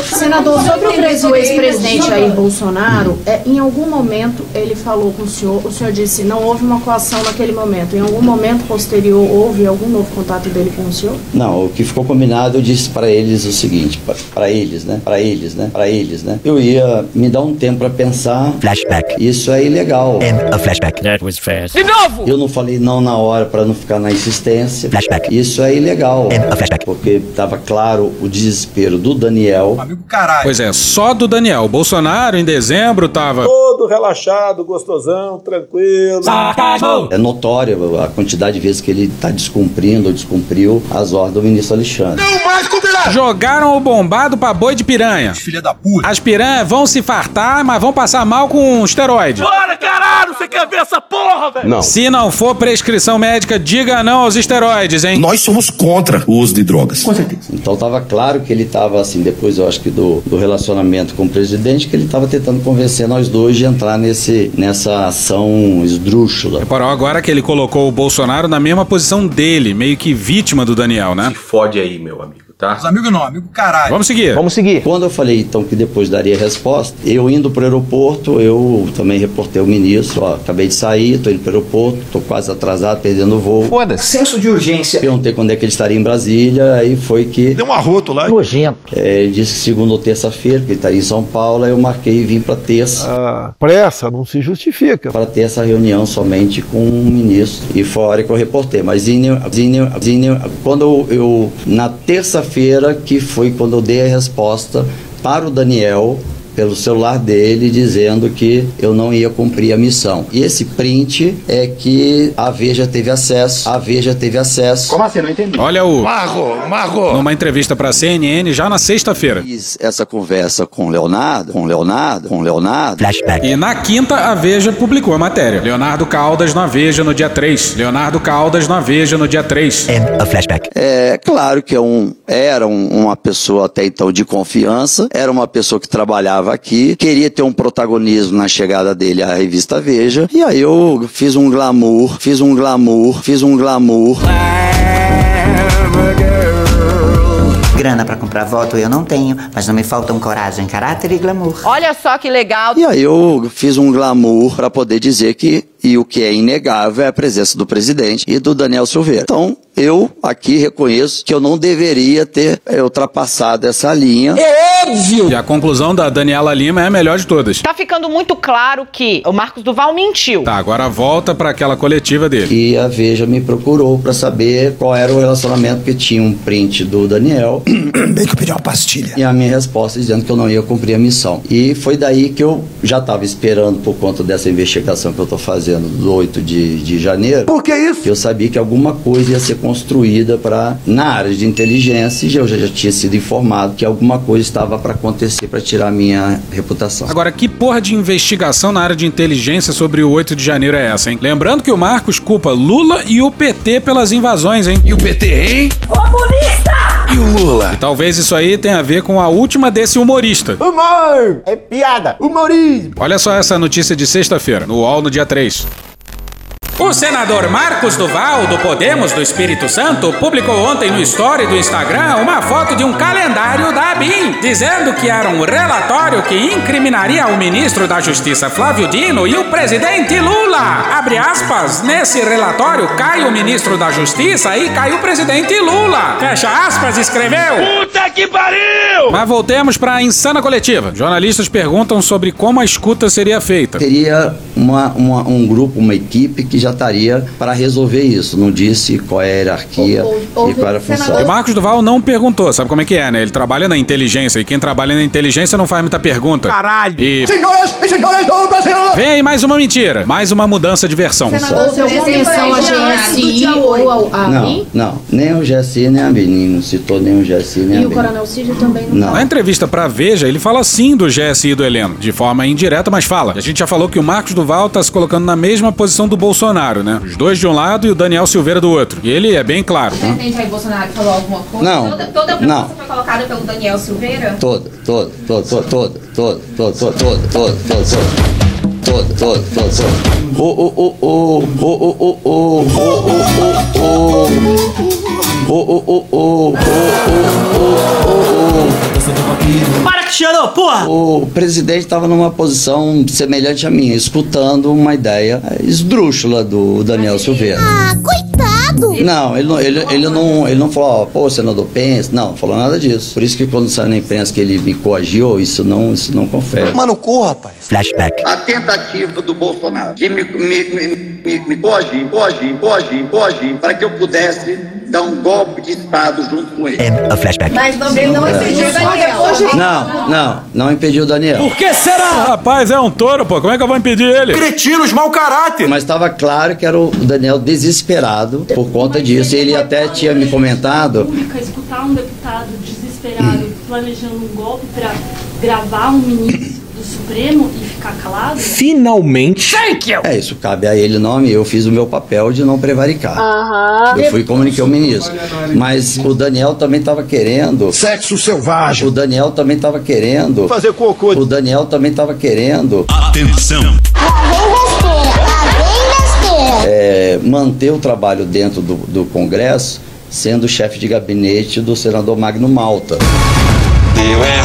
Senador, sobre o pres- o ex-presidente Jair Bolsonaro, é, em algum momento ele falou com o senhor, o senhor disse não houve uma coação naquele momento. Em algum momento posterior houve algum novo contato dele com o senhor? Não, o que ficou combinado, eu disse para eles o seguinte, para eles, né? Para eles, né? Para eles, né? Eu ia me dar um tempo para pensar. Flashback. Isso é ilegal. A flashback. That was fast. De novo! Eu não falei não na hora para não ficar na insistência. Flashback. Isso é ilegal. Porque estava claro o desespero do Daniel. Pois é, só do Daniel. Bolsonaro, em dezembro, tava. Todo relaxado, gostosão, tranquilo. É notória a quantidade de vezes que ele está descumprindo ou descumpriu as ordens do ministro Alexandre. Não mais Jogaram o bombado pra boi de piranha. Filha da puta. As piranhas vão se fartar, mas vão passar mal com esteroide. Bora, caralho! Você quer ver essa porra, velho? Se não for prescrição médica, diga não aos esteroides, hein? Nós somos contra o uso de drogas. Com certeza. Então estava claro que ele estava assim, depois eu acho que do, do relacionamento com o presidente, que ele estava tentando convencer nós dois de entrar nesse, nessa ação esdrúxula. Reparou agora que ele colocou o Bolsonaro na mesma posição dele, meio que vítima do Daniel, né? Fode aí, meu amigo, tá? Os amigos não, amigo caralho. Vamos seguir. Vamos seguir. Quando eu falei então que depois daria resposta, eu indo pro aeroporto, eu também reportei o ministro, ó, acabei de sair, tô indo pro aeroporto, tô quase atrasado, perdendo o voo. Foda-se. Senso de urgência. Perguntei quando é que ele estaria em Brasília, aí foi que. Deu um arroto lá. Nojento. É, ele disse que segunda ou terça-feira, que ele estaria em São Paulo, aí eu marquei e vim pra terça. A pressa não se justifica. Para ter essa reunião somente com o ministro. E foi a hora que eu reportei. Mas Zinho, Zinho, Zinho, quando eu, eu na terça-feira, que foi quando eu dei a resposta para o Daniel, pelo celular dele, dizendo que eu não ia cumprir a missão. E esse print é que a Veja teve acesso. A Veja teve acesso. Como assim? Não entendi. Olha o. Marro, Marro. Numa entrevista pra CNN já na sexta-feira. Fiz essa conversa com Leonardo, com Leonardo, com Leonardo. Flashback. E na quinta, a Veja publicou a matéria. Leonardo Caldas na Veja no dia 3. Leonardo Caldas na Veja no dia 3. A flashback. É claro que é um, era um- uma pessoa até então de confiança, era uma pessoa que trabalhava aqui, queria ter um protagonismo na chegada dele à revista Veja, e aí eu fiz um glamour, fiz um glamour, fiz um glamour. Grana pra comprar voto eu não tenho, mas não me faltam coragem, caráter e glamour. Olha só que legal. E aí eu fiz um glamour para poder dizer que, e o que é inegável é a presença do presidente e do Daniel Silveira. Então, eu aqui reconheço que eu não deveria ter eh, ultrapassado essa linha. É óbvio! E a conclusão da Daniela Lima é a melhor de todas. Tá ficando muito claro que o Marcos Duval mentiu. Tá, agora volta pra aquela coletiva dele. E a Veja me procurou para saber qual era o relacionamento, porque tinha um print do Daniel. [coughs] Bem que eu pedi uma pastilha. E a minha resposta dizendo que eu não ia cumprir a missão. E foi daí que eu já estava esperando, por conta dessa investigação que eu estou fazendo do 8 de, de janeiro. Por que isso? Eu sabia que alguma coisa ia ser construída para na área de inteligência e eu já, já tinha sido informado que alguma coisa estava para acontecer para tirar a minha reputação. Agora, que porra de investigação na área de inteligência sobre o 8 de janeiro é essa, hein? Lembrando que o Marcos culpa Lula e o PT pelas invasões, hein? E o PT, hein? Comunista! E o Lula? E talvez isso aí tenha a ver com a última desse humorista. Humor! É piada! Humorismo! Olha só essa notícia de sexta-feira, no UOL no dia 3. O senador Marcos Duval, do Podemos do Espírito Santo, publicou ontem no story do Instagram uma foto de um calendário da ABIN, dizendo que era um relatório que incriminaria o ministro da Justiça Flávio Dino e o presidente Lula. Abre aspas, nesse relatório cai o ministro da Justiça e cai o presidente Lula. Fecha aspas, escreveu. Puta que pariu! Mas voltemos pra insana coletiva. Jornalistas perguntam sobre como a escuta seria feita. Teria uma, uma- um grupo, uma equipe que já estaria para resolver isso. Não disse qual é a hierarquia e qual era a função. E o Marcos Duval não perguntou, sabe como é que é, né? Ele trabalha na inteligência e quem trabalha na inteligência não faz muita pergunta. Caralho! E Senhoras e senhores do Brasil! vem aí mais uma mentira. Mais uma uma mudança de versão. Senador, houve alguma menção a GSI ou ao Não, não. Nem o GSI, nem a BIM. Não citou nem o GSI, nem E a o BIM. Coronel Cid também não. Não. Na entrevista pra Veja, ele fala sim do GSI e do Heleno, de forma indireta, mas fala. A gente já falou que o Marcos Duval tá se colocando na mesma posição do Bolsonaro, né? Os dois de um lado e o Daniel Silveira do outro. E ele é bem claro. O presidente Jair Bolsonaro falou alguma coisa? Não, Toda, toda a proposta foi colocada pelo Daniel Silveira? Toda, toda, toda, toda, toda, toda, toda, toda, toda, toda, toda. Toda, toda, toda, toda. O, o, o, o, o, o, o, o, o, o, o, o, o, o, Para, Cristiano, porra! O presidente estava numa posição semelhante à minha, escutando uma ideia esdrúxula do Daniel Silveira. Ah, coitado! Não, ele não, ele, ele não, ele não falou, ó, pô, senador, pensa. Não falou nada disso. Por isso que quando saiu na imprensa que ele me coagiu, isso não, isso não confere. Mano, corra, rapaz. Flashback. A tentativa do Bolsonaro de me, me, me, me, me coagir, coagir, coagir, coagir, para que eu pudesse dar um golpe de Estado junto com ele. a flashback. Mas também não impediu o Daniel. Não, não, não impediu o Daniel. Por que será? Rapaz, é um touro, pô. Como é que eu vou impedir ele? Cretinos, mau caráter. Mas estava claro que era o Daniel desesperado por conta disso. Ele até tinha me comentado. pública escutar um deputado desesperado planejando um golpe para gravar um ministro do Supremo e ficar calado? Finalmente. É, isso cabe a ele, não a mim. Eu fiz o meu papel de não prevaricar. Aham. Eu fui e comuniquei ao ministro. Mas o Daniel também estava querendo. Sexo selvagem. O Daniel também estava querendo. Fazer cocô. O Daniel também estava querendo. Atenção. é, manter o trabalho dentro do, do Congresso, sendo chefe de gabinete do senador Magno Malta. Agora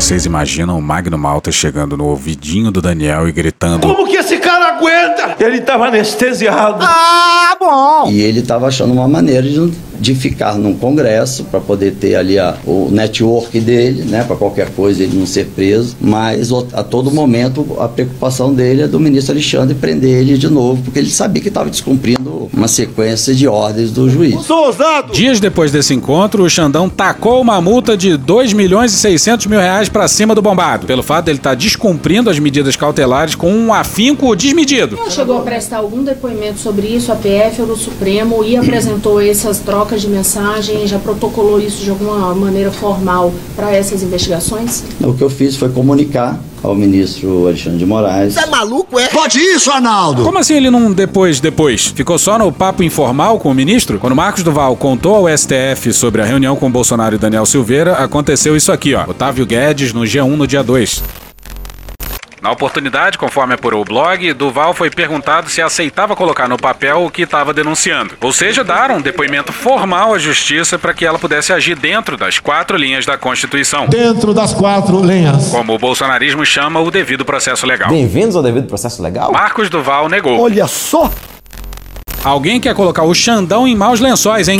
vocês imaginam o Magno Malta chegando no ouvidinho do Daniel e gritando: Como que esse cara aguenta? Ele tava anestesiado. Ah, bom! E ele estava achando uma maneira de, de ficar num congresso para poder ter ali a, o network dele, né, para qualquer coisa ele não ser preso. Mas a todo momento a preocupação dele é do ministro Alexandre prender ele de novo, porque ele sabia que estava descumprindo uma sequência de ordens do juiz. Sou ousado! Dias depois desse encontro, o Xandão tacou uma multa de 2 milhões e 600 mil reais pra cima do bombado, pelo fato dele estar descumprindo as medidas cautelares com um afinco desmedido. Não chegou a prestar algum depoimento sobre isso, a PF ou no Supremo, e apresentou essas trocas de mensagem, já protocolou isso de alguma maneira formal para essas investigações? O que eu fiz foi comunicar ao ministro Alexandre de Moraes. Você é maluco, é? Pode isso, Arnaldo. Como assim ele não depois, depois? Ficou só no papo informal com o ministro? Quando Marcos Duval contou ao STF sobre a reunião com Bolsonaro e Daniel Silveira, aconteceu isso aqui, ó. Otávio Guedes no G1 no dia 2. Na oportunidade, conforme apurou o blog, Duval foi perguntado se aceitava colocar no papel o que estava denunciando. Ou seja, dar um depoimento formal à justiça para que ela pudesse agir dentro das quatro linhas da Constituição. Dentro das quatro linhas. Como o bolsonarismo chama o devido processo legal. Bem-vindos ao devido processo legal. Marcos Duval negou. Olha só! Alguém quer colocar o Xandão em maus lençóis, hein?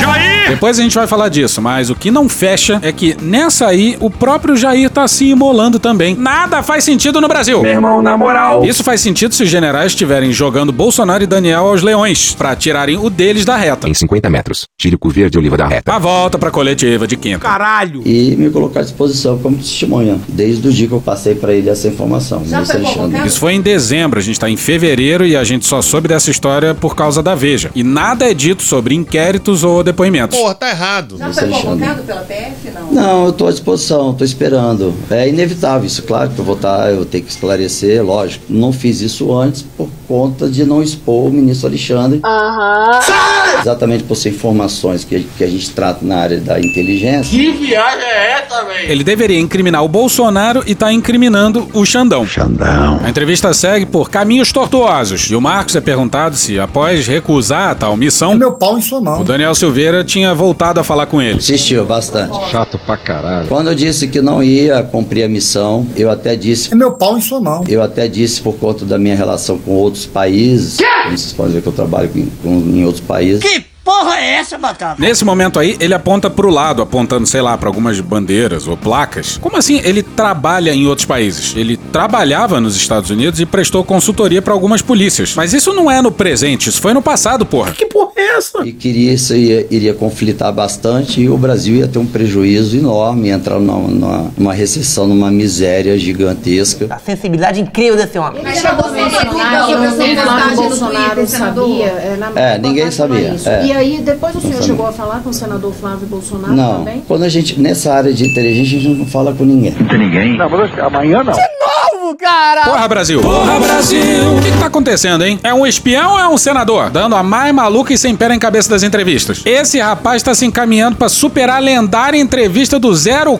Jair! Depois a gente vai falar disso, mas o que não fecha é que nessa aí o próprio Jair tá se imolando também. Nada faz sentido no Brasil. Meu irmão, na moral. Isso faz sentido se os generais estiverem jogando Bolsonaro e Daniel aos leões, pra tirarem o deles da reta. Em 50 metros, tire o cu verde oliva da reta. A volta pra coletiva de quinta. Caralho! E me colocar à disposição como testemunha, desde o dia que eu passei para ele essa informação. ministro Alexandre. Isso foi em dezembro, a gente tá em fevereiro e a gente só soube dessa história por causa da Veja. E nada é dito sobre inquéritos ou depoimentos. Porra, tá errado. Já foi convocado pela PF, não? Não, eu estou à disposição, estou esperando. É inevitável isso, claro que eu vou estar, eu vou ter que esclarecer, lógico. Não fiz isso antes por conta de não expor o ministro Alexandre. Aham. Exatamente por ser informações que, que a gente trata na área da inteligência. Que viagem é essa, velho? Ele deveria incriminar o Bolsonaro e tá incriminando o Xandão. Xandão. A entrevista segue por caminhos tortuosos. E o Marcos é perguntado se, após recusar a tal missão, Meu pau em sua mão. o Daniel Silveira tinha voltado a falar com ele. Insistiu bastante. Chato pra caralho. Quando eu disse que não ia cumprir a missão, eu até disse. É meu pau em sua mão. Eu até disse por conta da minha relação com outros países. Como vocês podem ver que eu trabalho com, com- em outros países. Que porra é essa, Batata? Nesse momento aí, ele aponta pro lado, apontando, sei lá, pra algumas bandeiras ou placas. Como assim ele trabalha em outros países? Ele trabalhava nos Estados Unidos e prestou consultoria pra algumas polícias. Mas isso não é no presente, isso foi no passado, porra. Que porra é essa? E queria isso ia, iria conflitar bastante e o Brasil ia ter um prejuízo enorme, ia entrar numa, numa, numa recessão, numa miséria gigantesca. A sensibilidade incrível desse homem. Mas chegou a mencionar que o Bolsonaro sabia. É, É, ninguém sabia. isso. é. E aí, depois o senhor sabia. chegou a falar com o senador Flávio Bolsonaro Não, também? quando a gente, nessa área de inteligência, a gente não fala com ninguém. Não tem ninguém? Não, mas amanhã não. Novo, cara! Porra, Brasil! Porra, Brasil! O que, que tá acontecendo, hein? É um espião ou é um senador? Dando a mais maluca e sem pé em cabeça das entrevistas. Esse rapaz tá se encaminhando pra superar a lendária entrevista do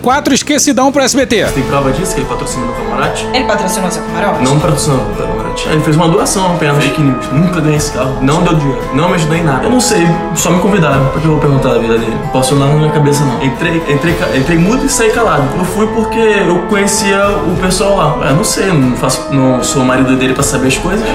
04 Esquecidão pro SBT. Tem prova disso que ele patrocinou o camarote? Ele patrocinou seu camarote? Não patrocinou o. Ele fez uma doação apenas. Fake news. Nunca ganhei esse carro. Não deu dinheiro. Não me ajudou em nada. Eu não sei. Só me convidaram. Por que eu vou perguntar da vida dele? Não Posso olhar na minha cabeça, não. Entrei, entrei, entrei mudo e saí calado. Eu fui porque eu conhecia o pessoal lá. Eu não sei. Não, faço, não sou o marido dele pra saber as coisas.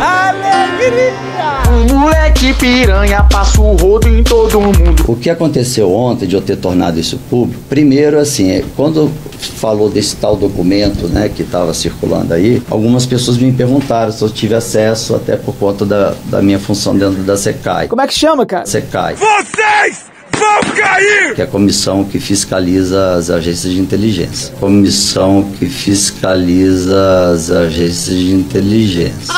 Um moleque piranha passa o rodo em todo mundo. O que aconteceu ontem de eu ter tornado isso público? Primeiro, assim, é, quando falou desse tal documento, né, que estava circulando aí, algumas pessoas me perguntaram se eu tive acesso, até por conta da, da minha função dentro da SECAI. Como é que chama, cara? SECAI, Vocês vão cair! que é a comissão que fiscaliza as agências de inteligência. Comissão que fiscaliza as agências de inteligência.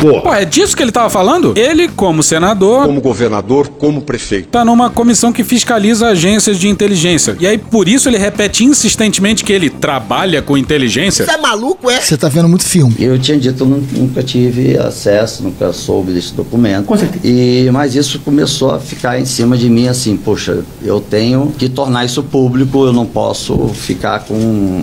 Pô, é disso que ele tava falando? Ele, como senador, Como governador, como prefeito. tá numa comissão que fiscaliza agências de inteligência. E aí, por isso, ele repete insistentemente que ele trabalha com inteligência. Você é maluco, é? Você tá vendo muito filme. Eu tinha dito, nunca tive acesso, nunca soube desse documento. Com certeza. E, mas isso começou a ficar em cima de mim assim, poxa, eu tenho que tornar isso público, eu não posso ficar com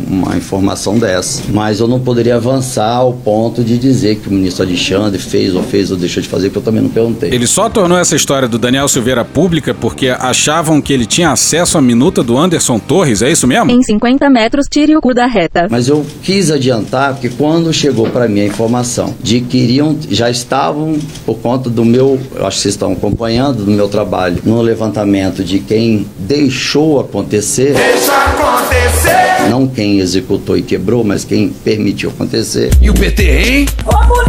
uma informação dessa. Mas eu não poderia avançar ao ponto de dizer que o ministro Alexandre fez ou fez ou deixou de fazer, porque eu também não perguntei. Ele só tornou essa história do Daniel Silveira pública porque achavam que ele tinha acesso à minuta do Anderson Torres, é isso mesmo? Em 50 metros, tire o cu da reta. Mas eu quis adiantar porque quando chegou para mim a informação de que iriam, já estavam por conta do meu, eu acho que vocês estão acompanhando do meu trabalho no levantamento de quem deixou acontecer. Deixa acontecer! Não quem executou e quebrou, mas quem permitiu acontecer. E o PT, hein? Comunista!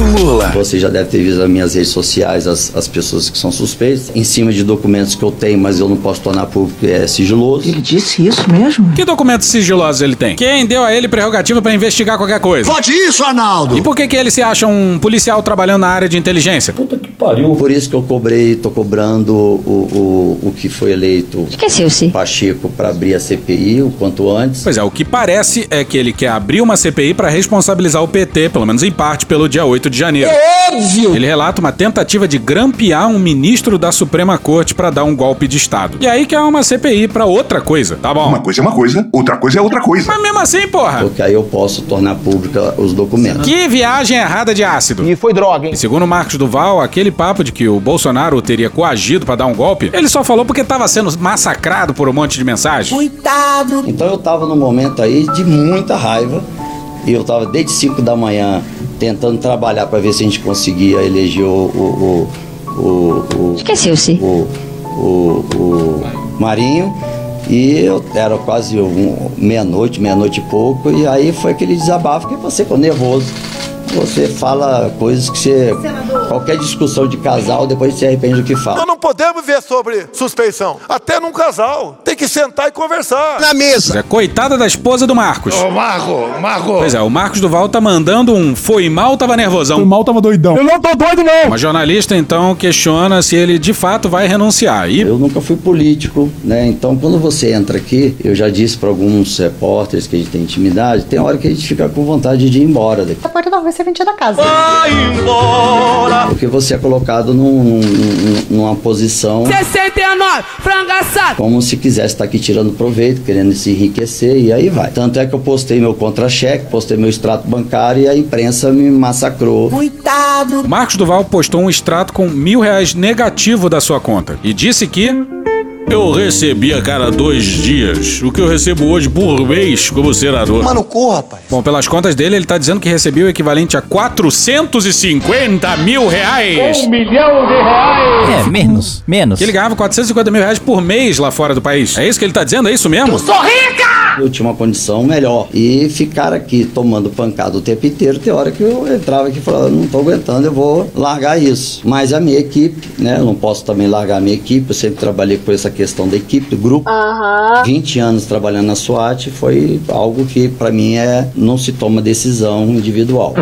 E o Lula? Você já deve ter visto nas minhas redes sociais as, as pessoas que são suspeitas, em cima de documentos que eu tenho, mas eu não posso tornar público, que é sigiloso. Ele disse isso mesmo? Que documentos sigilosos ele tem? Quem deu a ele prerrogativa pra investigar qualquer coisa? Pode isso, Arnaldo! E por que, que ele se acha um policial trabalhando na área de inteligência? Pariu. Por isso que eu cobrei, tô cobrando o, o, o que foi eleito Esqueceu-se. Pacheco para abrir a CPI o quanto antes. Pois é, o que parece é que ele quer abrir uma CPI pra responsabilizar o PT, pelo menos em parte, pelo dia 8 de janeiro. É óbvio! Ele relata uma tentativa de grampear um ministro da Suprema Corte pra dar um golpe de Estado. E aí quer uma CPI pra outra coisa, tá bom? Uma coisa é uma coisa, outra coisa é outra coisa. Mas mesmo assim, porra! Porque aí eu posso tornar pública os documentos. Que viagem errada de ácido. E foi droga, hein? E segundo Marcos Duval, aquele papo de que o Bolsonaro teria coagido pra dar um golpe, ele só falou porque tava sendo massacrado por um monte de mensagens. Coitado! Então eu tava num momento aí de muita raiva. E eu tava desde 5 da manhã tentando trabalhar para ver se a gente conseguia eleger o. o, o, o, o Esqueceu-se. o, o, o Marinho. E eu era quase um- meia-noite, meia-noite e pouco. E aí foi aquele desabafo que você ficou nervoso. Você fala coisas que você. Qualquer discussão de casal, depois se arrepende do que fala. Nós não podemos ver sobre suspeição. Até num casal. Tem que sentar e conversar. Na mesa! é, coitada da esposa do Marcos. Ô, Marco, Marco. Pois é, o Marcos Duval tá mandando um foi mal, tava nervosão. mal, tava doidão. Eu não tô doido, não! Uma jornalista então questiona se ele de fato vai renunciar. E Eu nunca fui político, né? Então, quando você entra aqui, eu já disse para alguns repórteres que a gente tem intimidade, tem hora que a gente fica com vontade de ir embora daqui. A porta não vai ser vendida da casa. Vai embora! Porque você é colocado num- num- numa posição 69, frango assado. como se quisesse estar aqui tirando proveito, querendo se enriquecer, e aí vai. Tanto é que eu postei meu contra-cheque, postei meu extrato bancário e a imprensa me massacrou. Coitado! Marcos Duval postou um extrato com mil reais negativo da sua conta e disse que Eu recebi a cada dois dias o que eu recebo hoje por mês como senador. Mano, corra, rapaz. Bom, pelas contas dele, ele tá dizendo que recebeu o equivalente a 450 mil reais. milhão de reais. É, menos, menos. Que ele ganhava 450 mil reais por mês lá fora do país. É isso que ele tá dizendo? É isso mesmo? Sou rica! Eu tinha uma condição melhor. E ficar aqui tomando pancada o tempo inteiro, tem hora que eu entrava aqui e falava, não tô aguentando, eu vou largar isso. Mas a minha equipe, né? Eu não posso também largar a minha equipe, eu sempre trabalhei com essa questão da equipe, do grupo. 20 anos trabalhando na SWAT foi algo que para mim é não se toma decisão individual.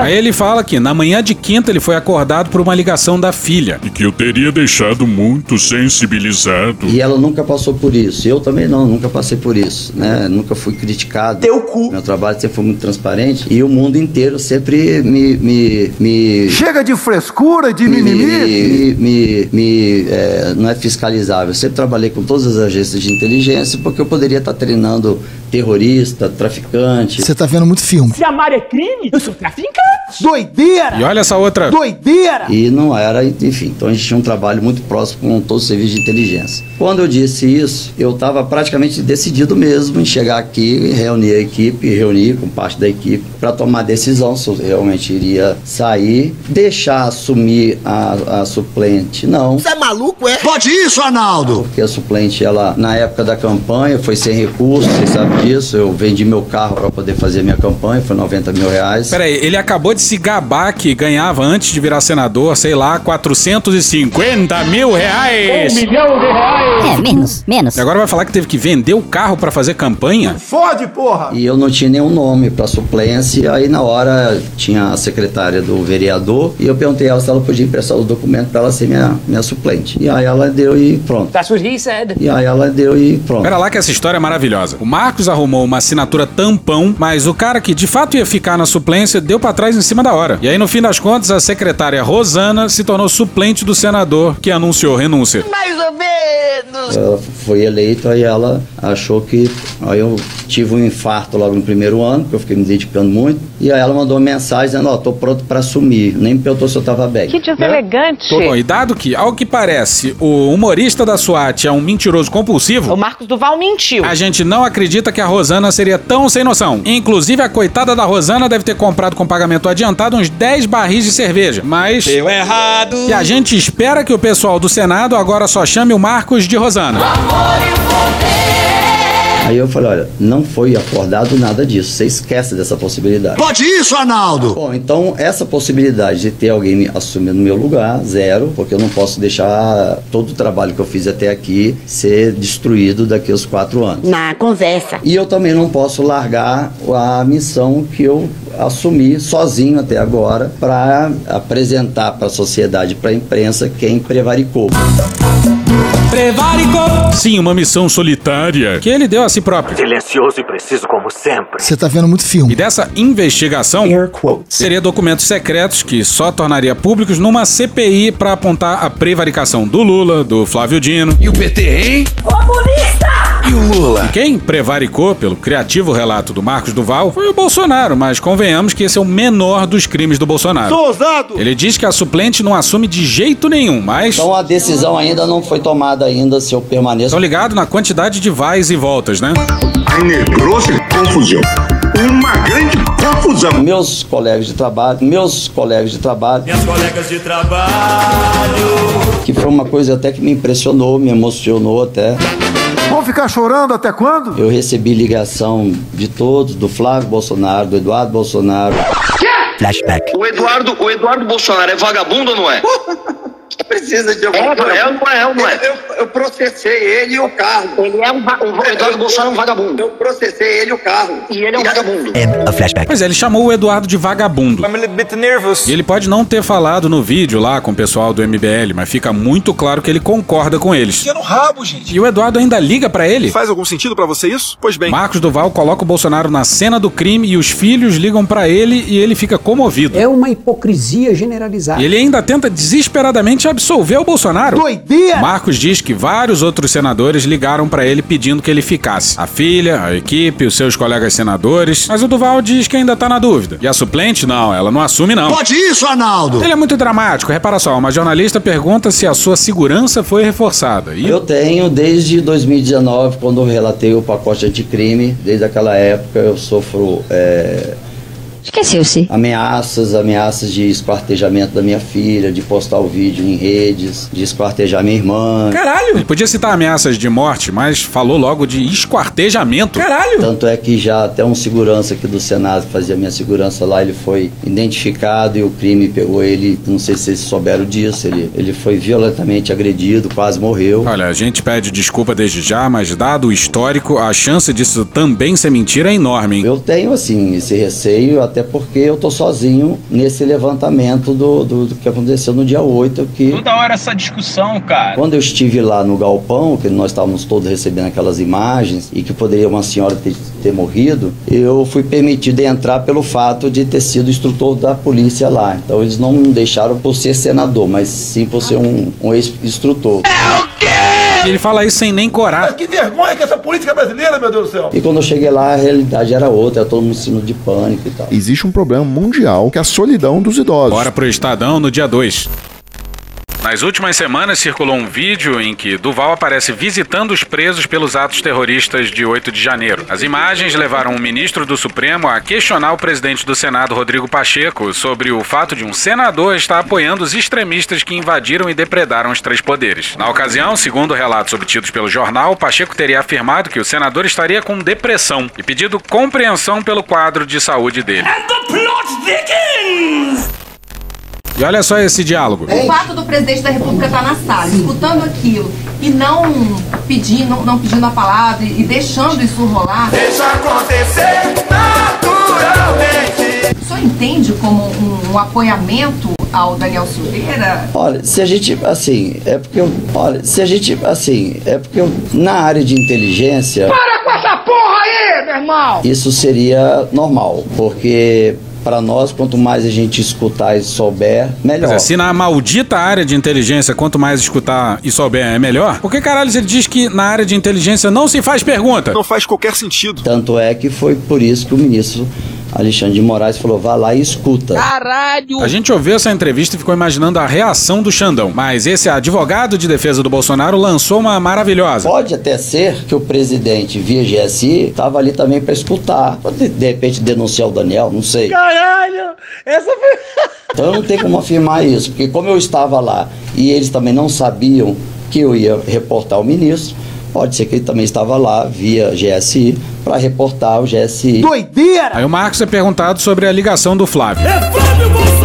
Aí ele fala que na manhã de quinta ele foi acordado por uma ligação da filha. E que eu teria deixado muito sensibilizado. E ela nunca passou por isso. Eu também não, nunca passei por isso, né? Nunca fui criticado. Teu cu. Meu trabalho sempre foi muito transparente e o mundo inteiro sempre me me, me Chega de frescura, de me, mimimi. me, me, me, é, não é fiscalizável. Sempre trabalhei com todas as agências de inteligência porque eu poderia estar treinando terrorista, traficante. Você tá vendo muito filme. Se amar é crime, eu sou traficante. Doideira! E olha essa outra. Doideira! E não era, enfim. Então a gente tinha um trabalho muito próximo com todo o serviço de inteligência. Quando eu disse isso, eu estava praticamente decidido mesmo em chegar aqui, reunir a equipe, reunir com parte da equipe, para tomar decisão se eu realmente iria sair, deixar assumir a, a suplente. Não. Você é maluco, é? Pode isso, Arnaldo! Porque a suplente, ela, na época da campanha, foi sem recurso, você sabe disso. Eu vendi meu carro para poder fazer a minha campanha, foi 90 mil reais. Peraí, ele acabou de se gabar que ganhava antes de virar senador, sei lá, 450 mil reais. milhão de reais! É, menos, menos. E agora vai falar que teve que vender o carro pra fazer campanha? Fode, porra! E eu não tinha nenhum nome para suplência. Aí na hora tinha a secretária do vereador e eu perguntei a ela se ela podia emprestar o documento para ela ser minha, minha suplente. E aí ela deu e pronto. That's what he said. E aí ela deu e pronto. Pera lá que essa história é maravilhosa. O Marcos arrumou uma assinatura tampão, mas o cara que de fato ia ficar na suplência deu pra trás em cima da hora. E aí no fim das contas a secretária Rosana se tornou suplente do senador que anunciou renúncia. Mais ou menos. Ela foi eleita aí ela achou que. Aí eu tive um infarto logo no primeiro ano, porque eu fiquei me dedicando muito. E aí ela mandou uma mensagem dizendo: Ó, tô pronto para assumir. Nem me perguntou se eu tava bem. Que deselegante. Bom, e dado que, ao que parece, o humorista da SWAT é um mentiroso compulsivo, O Marcos Duval mentiu. a gente não acredita que a Rosana seria tão sem noção. Inclusive, a coitada da Rosana deve ter comprado com pagamento adiantado uns 10 barris de cerveja. Mas. Deu errado. E a gente espera que o pessoal do Senado agora só chame o Marcos de Rosana. Aí eu falei: olha, não foi acordado nada disso. Você esquece dessa possibilidade. Pode isso, Arnaldo! Bom, então essa possibilidade de ter alguém me assumindo no meu lugar, zero, porque eu não posso deixar todo o trabalho que eu fiz até aqui ser destruído daqui aos quatro anos. Na conversa. E eu também não posso largar a missão que eu assumi sozinho até agora para apresentar para a sociedade, para a imprensa quem prevaricou. Prevaricou! Sim, uma missão solitária que ele deu a si próprio. Silencioso e preciso como sempre. Você tá vendo muito filme. E dessa investigação seria documentos secretos que só tornaria públicos numa CPI para apontar a prevaricação do Lula, do Flávio Dino. E o PT, hein? E o Lula? E quem prevaricou pelo criativo relato do Marcos Duval foi o Bolsonaro, mas convenhamos que esse é o menor dos crimes do Bolsonaro. Sou ousado! Ele diz que a suplente não assume de jeito nenhum, mas. Então a decisão ainda não foi tomada ainda se eu permaneço. Estão ligados na quantidade de vais e voltas, né? Negrou-se confusão. Uma grande confusão. Meus colegas de trabalho, meus colegas de trabalho, Minhas colegas de trabalho. que foi uma coisa até que me impressionou, me emocionou até. Vão ficar chorando até quando? Eu recebi ligação de todos, do Flávio Bolsonaro, do Eduardo Bolsonaro. Flashback. O Eduardo, o Eduardo Bolsonaro é vagabundo ou não é? [laughs] Precisa de alguma coisa. É ou não é? É ou não é? Eu, eu processei ele e o carro. Ele é um, o Eduardo Bolsonaro é um vagabundo. Eu processei ele e o carro. E ele é um vagabundo. And a flashback. Pois é, ele chamou o Eduardo de vagabundo. I'm a little bit nervous. E ele pode não ter falado no vídeo lá com o pessoal do MBL, mas fica muito claro que ele concorda com eles. Enfia no rabo, gente. E o Eduardo ainda liga pra ele. Faz algum sentido pra você isso? Pois bem. Marcos Duval coloca o Bolsonaro na cena do crime e os filhos ligam pra ele e ele fica comovido. É uma hipocrisia generalizada. E ele ainda tenta desesperadamente absolver o Bolsonaro. Doideira! Marcos diz que vários outros senadores ligaram pra ele pedindo que ele ficasse. A filha, a equipe, os seus colegas senadores. Mas o Duval diz que ainda tá na dúvida. E a suplente, não, ela não assume, não. Pode isso, Arnaldo! Ele é muito dramático. Repara só, uma jornalista pergunta se a sua segurança foi reforçada. E Eu tenho desde 2019, quando eu relatei o pacote anticrime, desde aquela época eu sofro. é, Esqueceu-se. Ameaças, ameaças de esquartejamento da minha filha, de postar o vídeo em redes, de esquartejar minha irmã. Caralho! Ele podia citar ameaças de morte, mas falou logo de esquartejamento. Caralho! Tanto é que já até um segurança aqui do Senado que fazia minha segurança lá, ele foi identificado e o crime pegou ele, não sei se vocês souberam disso, ele, ele foi violentamente agredido, quase morreu. Olha, a gente pede desculpa desde já, mas dado o histórico, a chance disso também ser mentira é enorme, hein? Eu tenho, assim, esse receio, até porque eu tô sozinho nesse levantamento do, do, do que aconteceu no dia 8, que... Toda hora essa discussão, cara. Quando eu estive lá no galpão, que nós estávamos todos recebendo aquelas imagens e que poderia uma senhora ter, ter morrido, eu fui permitido entrar pelo fato de ter sido instrutor da polícia lá. Então eles não me deixaram por ser senador, mas sim por ser um, um ex-instrutor. Ele fala isso sem nem corar. Que vergonha que essa política brasileira, meu Deus do céu! E quando eu cheguei lá, a realidade era outra, era todo mundo cima de pânico e tal. Existe um problema mundial que é a solidão dos idosos. Bora pro Estadão no dia 2. Nas últimas semanas circulou um vídeo em que Duval aparece visitando os presos pelos atos terroristas de 8 de janeiro. As imagens levaram o ministro do Supremo a questionar o presidente do Senado, Rodrigo Pacheco, sobre o fato de um senador estar apoiando os extremistas que invadiram e depredaram os três poderes. Na ocasião, segundo relatos obtidos pelo jornal, Pacheco teria afirmado que o senador estaria com depressão e pedido compreensão pelo quadro de saúde dele. E olha só esse diálogo. O fato do presidente da República estar na sala, escutando aquilo e não pedindo, não, não pedindo a palavra e deixando isso rolar. Deixa acontecer naturalmente. O senhor entende como um, um apoiamento ao Daniel Silveira? Olha, se a gente, assim, é porque, eu- olha, se a gente, assim, é porque eu- na área de inteligência, Para com essa porra aí, meu irmão! isso seria normal, porque para nós, quanto mais a gente escutar e souber, melhor. Mas é, se na maldita área de inteligência, quanto mais escutar e souber é melhor, por que caralho ele diz que na área de inteligência não se faz pergunta? Não faz qualquer sentido. Tanto é que foi por isso que o ministro Alexandre de Moraes falou: vá lá e escuta. Caralho! A gente ouviu essa entrevista e ficou imaginando a reação do Xandão. Mas esse advogado de defesa do Bolsonaro lançou uma maravilhosa. Pode até ser que o presidente, via GSI, estava ali também para escutar. Pode, de repente, denunciar o Daniel, não sei. Caralho! Essa foi. [laughs] Então eu não tenho como afirmar isso, porque como eu estava lá e eles também não sabiam que eu ia reportar o ministro, pode ser que ele também estava lá via GSI para reportar o GSI. Doideira! Aí o Marcos é perguntado sobre a ligação do Flávio. É Flávio Bolsonaro!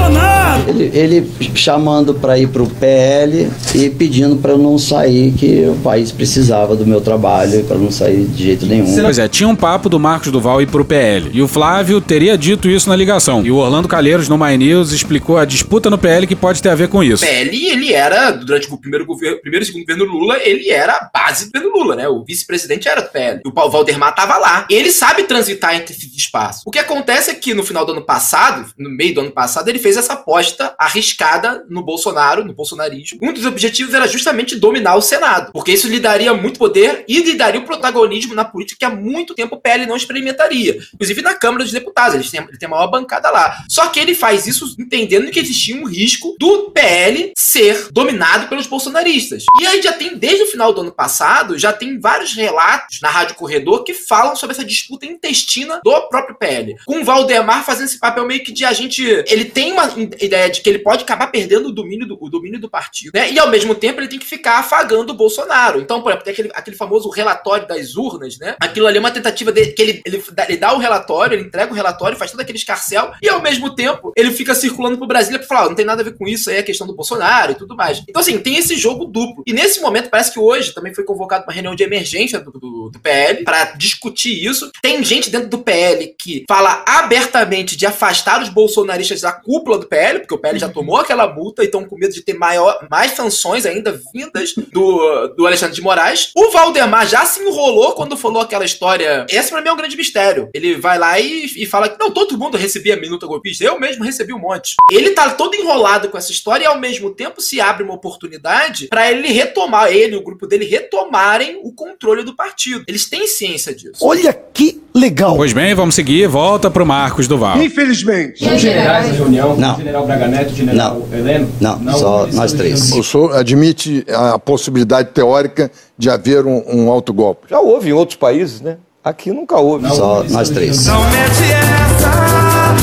Ele, ele chamando para ir pro PL e pedindo para eu não sair, que o país precisava do meu trabalho, para não sair de jeito nenhum. Pois é, tinha um papo do Marcos Duval ir pro PL. E o Flávio teria dito isso na ligação. E o Orlando Calheiros, no My News, explicou a disputa no PL que pode ter a ver com isso. PL, ele era, durante o primeiro, governo, primeiro e segundo governo Lula, ele era a base do governo Lula, né? O vice-presidente era do PL. E o Paulo Valdemar tava lá. Ele sabe transitar entre esse espaço. O que acontece é que no final do ano passado, no meio do ano passado, ele fez essa aposta arriscada no Bolsonaro, no bolsonarismo. Um dos objetivos era justamente dominar o Senado, porque isso lhe daria muito poder e lhe daria o protagonismo na política que há muito tempo o PL não experimentaria. Inclusive na Câmara dos Deputados, ele tem, ele tem a maior bancada lá. Só que ele faz isso entendendo que existia um risco do PL ser dominado pelos bolsonaristas. E aí já tem, desde o final do ano passado, já tem vários relatos na Rádio Corredor que falam sobre essa disputa intestina do próprio PL. Com o Valdemar fazendo esse papel meio que de agente. Ele tem uma ideia de que ele pode acabar perdendo o domínio do, o domínio do partido, né? E ao mesmo tempo ele tem que ficar afagando o Bolsonaro. Então, por exemplo, tem aquele, aquele famoso relatório das urnas, né? Aquilo ali é uma tentativa de que ele, ele, dá, ele dá o relatório, ele entrega o relatório, faz todo aquele escarcel, e ao mesmo tempo ele fica circulando pro Brasília pra falar: "Ó, não tem nada a ver com isso, aí é questão do Bolsonaro e tudo mais. Então, assim, tem esse jogo duplo. E nesse momento, parece que hoje também foi convocado uma reunião de emergência do, do, do PL para discutir isso. Tem gente dentro do PL que fala abertamente de afastar os bolsonaristas da cúpula do PL, porque o PL já tomou aquela multa e estão com medo de ter maior, mais sanções ainda vindas do, do Alexandre de Moraes. O Valdemar já se enrolou quando falou aquela história. Esse pra mim é um grande mistério. Ele vai lá e, e fala que não, todo mundo recebia minuta golpista. Eu mesmo recebi um monte. Ele tá todo enrolado com essa história e ao mesmo tempo se abre uma oportunidade para ele retomar, ele e o grupo dele retomarem o controle do partido. Eles têm ciência disso. Olha que legal. Pois bem, vamos seguir. Volta pro Marcos Duval. Infelizmente. São generais a reunião Não. o general Braga Neto, general Heleno? Não, só nós três. O senhor admite a possibilidade teórica de haver um, um autogolpe? Já houve em outros países, né? Aqui nunca houve. Só nós três.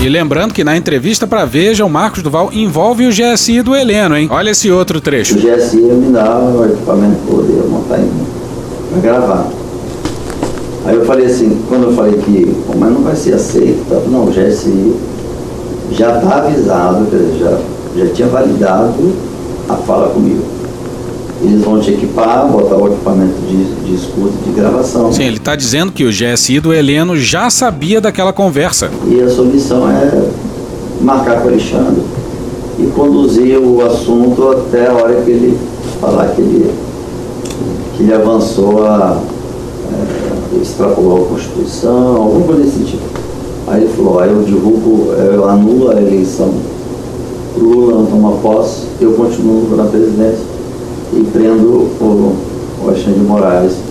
E lembrando que na entrevista pra Veja, o Marcos Duval envolve o GSI do Heleno, hein? Olha esse outro trecho. O GSI me dava o equipamento todo, eu montar em pra gravar. Aí eu falei assim, quando eu falei que, "Pô, mas não vai ser aceito, tá? não, o GSI já está avisado, já, já tinha validado a fala comigo. Eles vão te equipar, botar o equipamento de, de escuta e de gravação. Sim, ele tá dizendo que o GSI do Heleno já sabia daquela conversa. E a sua missão é marcar com o Alexandre e conduzir o assunto até a hora que ele falar que ele, que ele avançou a. É, extrapolou a Constituição, alguma coisa desse tipo. Aí ele falou, aí eu divulgo, eu anulo a eleição, Lula não toma posse, eu continuo na presidência e prendo o, o Alexandre Moraes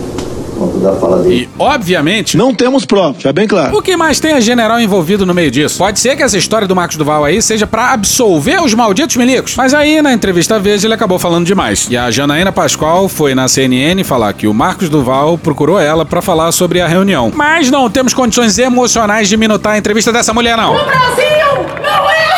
conta da fala dele. E, obviamente. Não temos provas, já bem claro. O que mais tem é general envolvido no meio disso? Pode ser que essa história do Marcos Duval aí seja pra absolver os malditos milicos. Mas aí, na entrevista Veja, ele acabou falando demais. E a Janaína Pascoal foi na CNN falar que o Marcos Duval procurou ela pra falar sobre a reunião. Mas não temos condições emocionais de minutar a entrevista dessa mulher, não. Brasil não é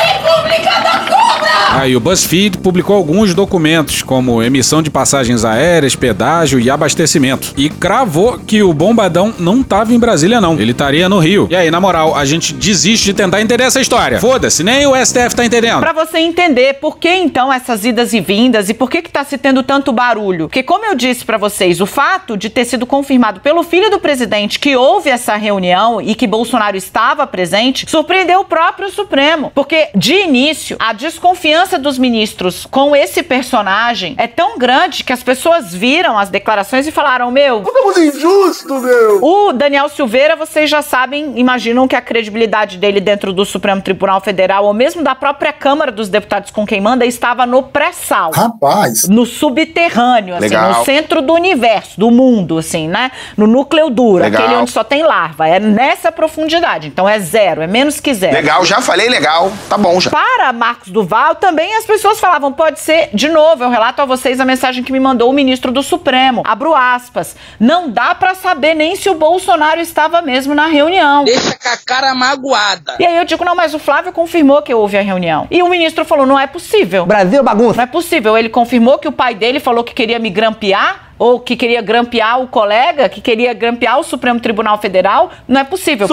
Aí o BuzzFeed publicou alguns documentos, como emissão de passagens aéreas, pedágio e abastecimento. E cravou que o bombadão não tava em Brasília, não. Ele estaria no Rio. E aí, na moral, a gente desiste de tentar entender essa história. Foda-se, nem o STF tá entendendo. Pra você entender por que então essas idas e vindas e por que que tá se tendo tanto barulho. Porque como eu disse pra vocês, o fato de ter sido confirmado pelo filho do presidente que houve essa reunião e que Bolsonaro estava presente, surpreendeu o próprio Supremo. Porque de início, a desconfiança dos ministros com esse personagem é tão grande que as pessoas viram as declarações e falaram: "Meu, Todo mundo injusto, meu! o Daniel Silveira, vocês já sabem, imaginam que a credibilidade dele dentro do Supremo Tribunal Federal, ou mesmo da própria Câmara dos Deputados com quem manda, estava no pré-sal. Rapaz! No subterrâneo, assim, Legal. no centro do universo, do mundo, assim, né? No núcleo duro, Legal. aquele onde só tem larva. É nessa profundidade. Então é zero, é menos que zero. Legal, já falei legal. Tá bom já. Para Marcos Duval, também as pessoas falavam, pode ser, de novo, eu relato a vocês a mensagem que me mandou o ministro do Supremo. Abro aspas. Não dá pra saber nem se o Bolsonaro estava mesmo na reunião. Deixa com a cara magoada. E aí eu digo, não, mas o Flávio confirmou que houve a reunião. E o ministro falou, não é possível. Brasil bagunça. Não é possível. Ele confirmou que o pai dele falou que queria me grampear? Ou que queria grampear o colega? Que queria grampear o Supremo Tribunal Federal? Não é possível.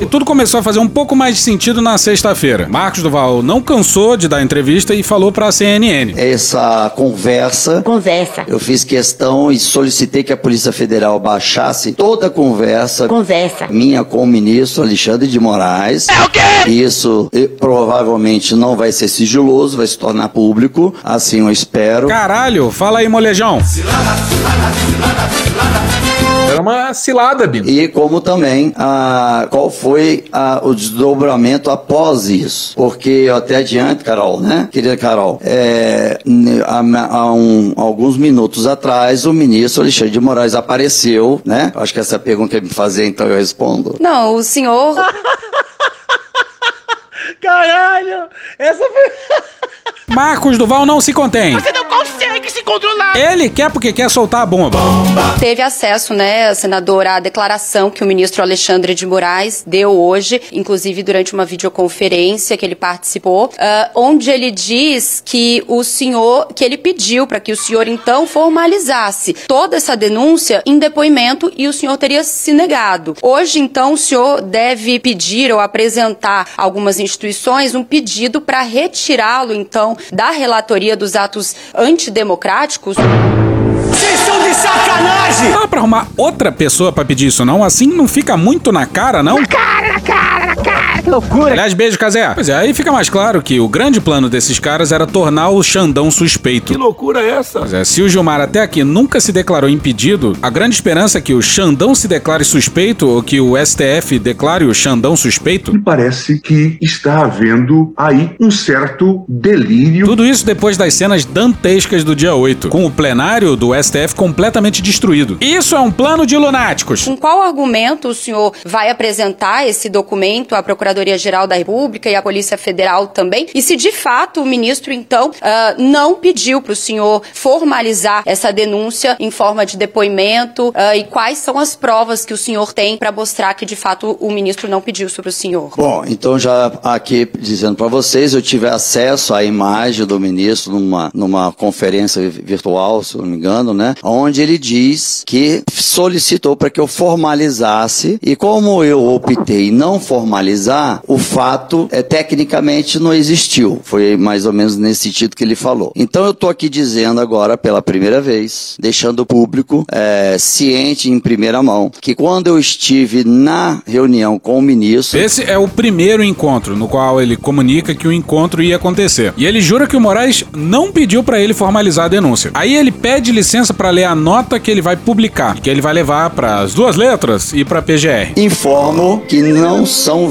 E tudo começou a fazer um pouco mais de sentido na sexta-feira. Marcos Duval não cansou de dar entrevista e falou pra CNN. Essa conversa. Conversa. Eu fiz questão e solicitei que a Polícia Federal baixasse toda a conversa. Conversa. Minha com o ministro Alexandre de Moraes. É o quê? Isso provavelmente não vai ser sigiloso, vai se tornar público. Assim eu espero. Caralho, fala aí, molejão. Era uma cilada, Bino. E como também, ah, qual foi ah, o desdobramento após isso? Porque eu até adiante, Carol, né? Querida Carol, é, há, há um- alguns minutos atrás, o ministro Alexandre de Moraes apareceu, né? Acho que essa pergunta quer me fazer, então eu respondo. Não, o senhor. Caralho! Essa foi. Marcos Duval não se contém. Você não consegue se controlar! Ele quer porque quer soltar a bomba. Teve acesso, né, senadora, à declaração que o ministro Alexandre de Moraes deu hoje, inclusive durante uma videoconferência que ele participou, ah, onde ele diz que o senhor, que ele pediu para que o senhor então formalizasse toda essa denúncia em depoimento e o senhor teria se negado. Hoje, então, o senhor deve pedir ou apresentar algumas instituições um pedido para retirá-lo, então, da relatoria dos atos antidemocráticos. Vocês são de sacanagem! Dá pra arrumar outra pessoa pra pedir isso, não? Assim não fica muito na cara, não? Cara, na cara, na cara! Que loucura. Aliás, beijo, Casé. Pois é, aí fica mais claro que o grande plano desses caras era tornar o Xandão suspeito. Que loucura é essa? Pois é, se o Gilmar até aqui nunca se declarou impedido, a grande esperança é que o Xandão se declare suspeito ou que o STF declare o Xandão suspeito. Me parece que está havendo aí um certo delírio. Tudo isso depois das cenas dantescas do dia 8, com o plenário do STF completamente destruído. Isso é um plano de lunáticos. Com qual argumento o senhor vai apresentar esse documento à Procuradoria-Geral da República e à Polícia Federal também? E se de fato o ministro, então, ah, não pediu para o senhor formalizar essa denúncia em forma de depoimento ah, e quais são as provas que o senhor tem para mostrar que de fato o ministro não pediu para o senhor? Bom, então já aqui dizendo para vocês, eu tive acesso à imagem do ministro numa, numa conferência virtual, se não me engano, né? Onde ele diz que solicitou para que eu formalizasse e como eu optei não formalizar, o fato é tecnicamente não existiu. Foi mais ou menos nesse sentido que ele falou. Então eu tô aqui dizendo agora pela primeira vez, deixando o público é, ciente em primeira mão, que quando eu estive na reunião com o ministro, Esse é o primeiro encontro no qual ele comunica que o encontro ia acontecer. E ele jura que o Moraes não pediu pra ele formalizar a denúncia. Aí ele pede licença pra ler a nota que ele vai publicar, que ele vai levar pras duas letras e pra PGR. Informo que não são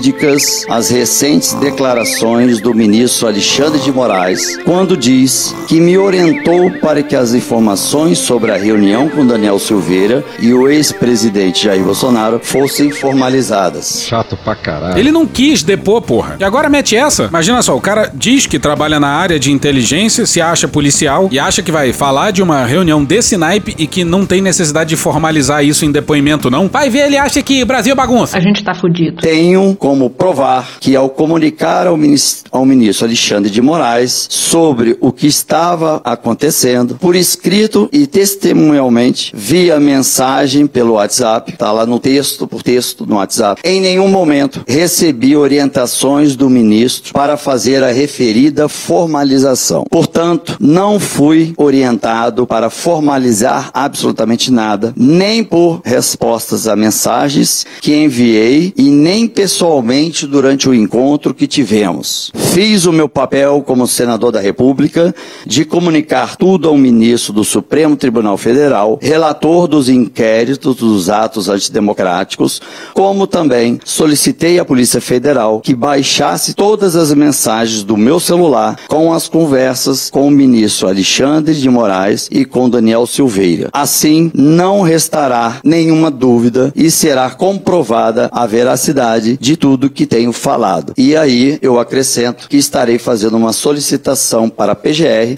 verídicas as recentes declarações do ministro Alexandre de Moraes, quando diz que me orientou para que as informações sobre a reunião com Daniel Silveira e o ex-presidente Jair Bolsonaro fossem formalizadas. Chato pra caralho. Ele não quis depor, porra. E agora mete essa? Imagina só, o cara diz que trabalha na área de inteligência, se acha policial e acha que vai falar de uma reunião desse naipe e que não tem necessidade de formalizar isso em depoimento, não. Vai ver, ele acha que Brasil é bagunça. A gente tá fudido. Tenho como provar que ao comunicar ao, minis- ao ministro Alexandre de Moraes sobre o que estava acontecendo, por escrito e testemunhalmente, via mensagem pelo WhatsApp, tá lá no texto, por texto no WhatsApp, em nenhum momento recebi orientações do ministro para fazer a referida formalização. Portanto, não fui orientado para formalizar absolutamente nada, nem por respostas a mensagens que enviei e nem pessoalmente durante o encontro que tivemos. Fiz o meu papel como senador da República de comunicar tudo ao ministro do Supremo Tribunal Federal, relator dos inquéritos dos atos antidemocráticos, como também solicitei à Polícia Federal que baixasse todas as mensagens do meu celular com as conversas com o ministro Alexandre de Moraes e com Daniel Silveira. Assim, não restará nenhuma dúvida e será comprovada a veracidade de tudo que tenho falado. E aí eu acrescento que estarei fazendo uma solicitação para a PGR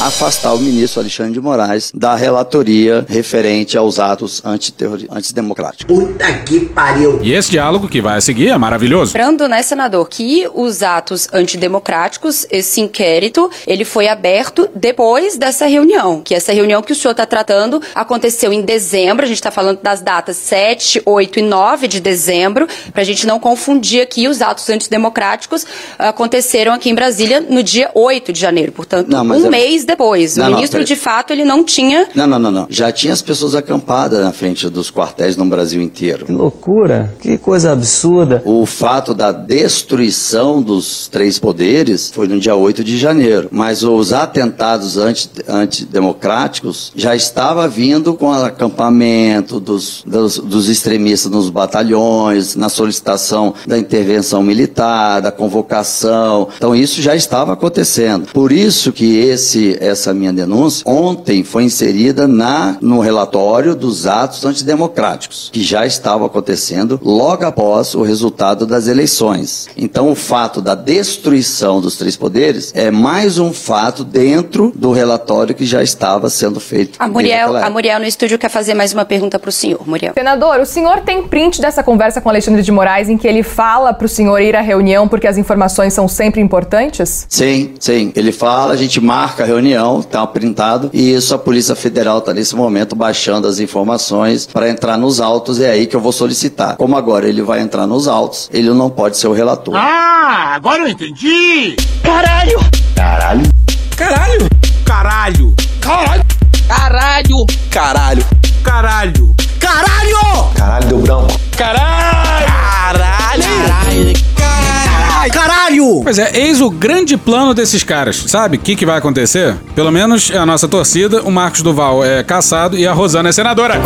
afastar o ministro Alexandre de Moraes da relatoria referente aos atos antidemocráticos. Puta que pariu. E esse diálogo que vai seguir é maravilhoso. Lembrando, né, senador, que os atos antidemocráticos, esse inquérito, ele foi aberto depois dessa reunião. Que essa reunião que o senhor está tratando aconteceu em dezembro, a gente está falando das datas 7, 8 e 9 de dezembro, para a gente não confundir aqui, os atos antidemocráticos aconteceram aqui em Brasília no dia 8 de janeiro, portanto, Não, mas um é- mês depois. Não, o não, ministro, peraí. de fato, ele não tinha Não, não, não, não. Já tinha as pessoas acampadas na frente dos quartéis no Brasil inteiro. Que loucura, que coisa absurda. O fato da destruição dos três poderes foi no dia 8 de janeiro. Mas os atentados anti- antidemocráticos já estava vindo com o acampamento dos, dos, dos extremistas nos batalhões, na solicitação da intervenção militar, da convocação. Então isso já estava acontecendo. Por isso que esse, essa minha denúncia ontem foi inserida na, no relatório dos atos antidemocráticos, que já estavam acontecendo logo após o resultado das eleições. Então o fato da destruição dos três poderes é mais um fato dentro do relatório que já estava sendo feito. A Muriel, a. Muriel no estúdio quer fazer mais uma pergunta para o senhor, Muriel. Senador, o senhor tem print dessa conversa com Alexandre de Moraes em que ele fala pro senhor ir à reunião porque as informações são sempre importantes? Sim, sim. Ele fala, a gente marca a reunião, tá printado, e isso a Polícia Federal está nesse momento baixando as informações para entrar nos autos, é aí que eu vou solicitar. Como agora ele vai entrar nos autos, ele não pode ser o relator. Ah, agora eu entendi! Caralho! Caralho. Caralho! Caralho! Caralho! Caralho! Caralho! Caralho! Caralho! Caralho, deu branco. Caralho! Caralho! Caralho! Caralho! Pois é, eis o grande plano desses caras. Sabe o que, que vai acontecer? Pelo menos é a nossa torcida. O Marcos Duval é caçado e a Rosana é senadora.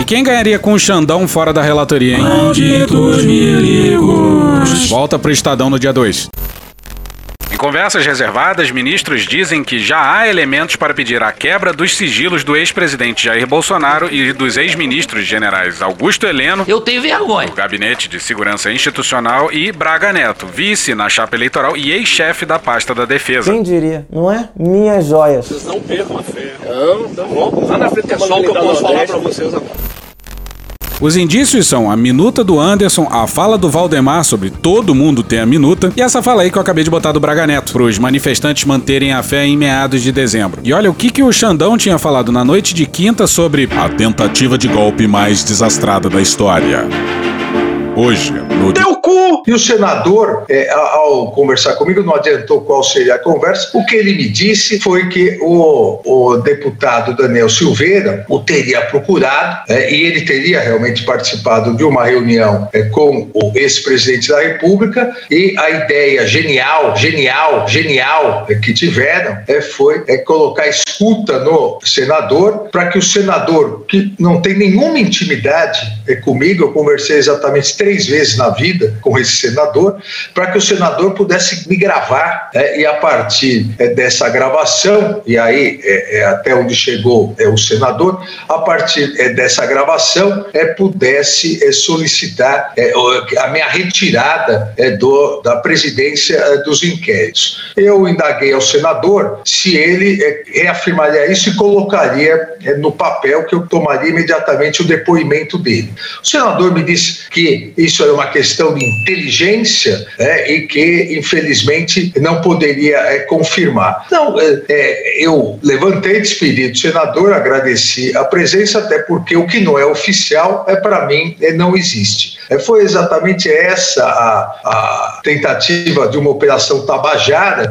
E quem ganharia com o Xandão fora da relatoria, hein? Malditos milicos. Volta pro Estadão no dia 2. Em conversas reservadas, ministros dizem que já há elementos para pedir a quebra dos sigilos do ex-presidente Jair Bolsonaro e dos ex-ministros generais Augusto Heleno. Eu tenho vergonha. Do Gabinete de Segurança Institucional e Braga Neto, vice na chapa eleitoral e ex-chefe da pasta da Defesa. Quem diria, não é? Minhas joias. Vocês não percam a fé. Não, tá bom. Lá na frente é só o que eu posso falar pra vocês agora. Os indícios são a minuta do Anderson, a fala do Valdemar sobre todo mundo ter a minuta e essa fala aí que eu acabei de botar do Braga Neto, para os manifestantes manterem a fé em meados de dezembro. E olha o que, que o Xandão tinha falado na noite de quinta sobre a tentativa de golpe mais desastrada da história. Hoje, no Deu cu! E o senador, é, ao conversar comigo, não adiantou qual seria a conversa. O que ele me disse foi que o, o deputado Daniel Silveira o teria procurado é, e ele teria realmente participado de uma reunião é, com o ex-presidente da República e a ideia genial, genial, genial é, que tiveram é, foi é, colocar escuta no senador para que o senador, que não tem nenhuma intimidade comigo, eu conversei exatamente três vezes na vida com esse senador, para que o senador pudesse me gravar né, e a partir é, dessa gravação, e aí é, é, até onde chegou é, o senador, a partir é, dessa gravação é, pudesse é, solicitar a minha retirada do, da presidência dos inquéritos. Eu indaguei ao senador se ele reafirmaria isso e colocaria no papel que eu tomaria imediatamente o depoimento dele. O senador me disse que isso era uma questão de inteligência é, e que, infelizmente, não poderia é, confirmar. Não, é, é, eu levantei, despedi do senador, agradeci a presença, até porque o que não é oficial, é para mim, é, não existe. É, foi exatamente essa a, a tentativa de uma operação tabajara.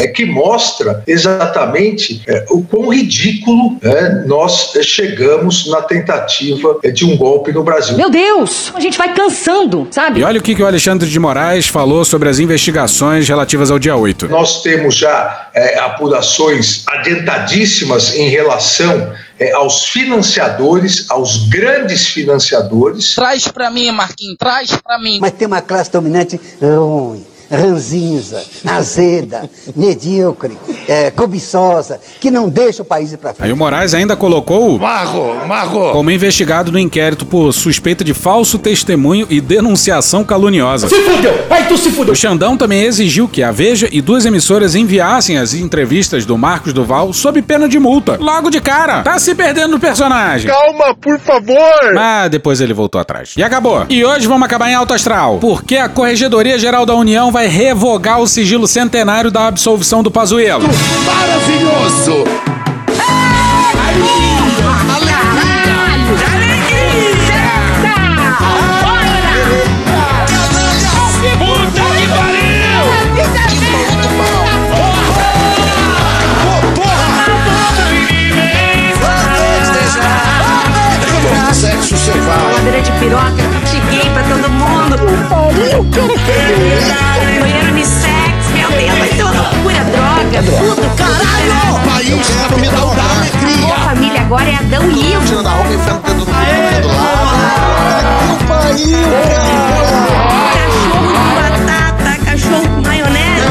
É que mostra exatamente é, o quão ridículo é, nós é, chegamos na tentativa é, de um golpe no Brasil. Meu Deus, a gente vai cansando, sabe? E olha o que, que o Alexandre de Moraes falou sobre as investigações relativas ao dia 8. Nós temos já é, apurações adiantadíssimas em relação é, aos financiadores, aos grandes financiadores. Traz pra mim, Marquinhos, traz pra mim. Mas tem uma classe dominante ruim, ranzinza, azeda, medíocre, é, cobiçosa, que não deixa o país ir pra frente. Aí o Moraes ainda colocou o Marro, Marro. como investigado no inquérito por suspeita de falso testemunho e denunciação caluniosa. Se fudeu! Aí tu se fudeu! O Xandão também exigiu que a Veja e duas emissoras enviassem as entrevistas do Marcos Duval sob pena de multa. Logo de cara. Tá se perdendo no personagem. Calma, por favor! Mas depois ele voltou atrás. E acabou. E hoje vamos acabar em alto astral. Porque a Corregedoria Geral da União vai revogar o sigilo centenário da absolvição do Pazuello. Maravilhoso! Sexo selvagem. De piroca, cheguei pra todo mundo. Banheiro unissex, meu Deus, vai ser uma loucura, droga, tudo, caralho! O país quero me dar uma alegria. Minha família agora é Adão e Ivo. Tirando a roupa e enfiando o dedo no cu do lado. Que pariu, Cachorro com batata, cachorro com maionese.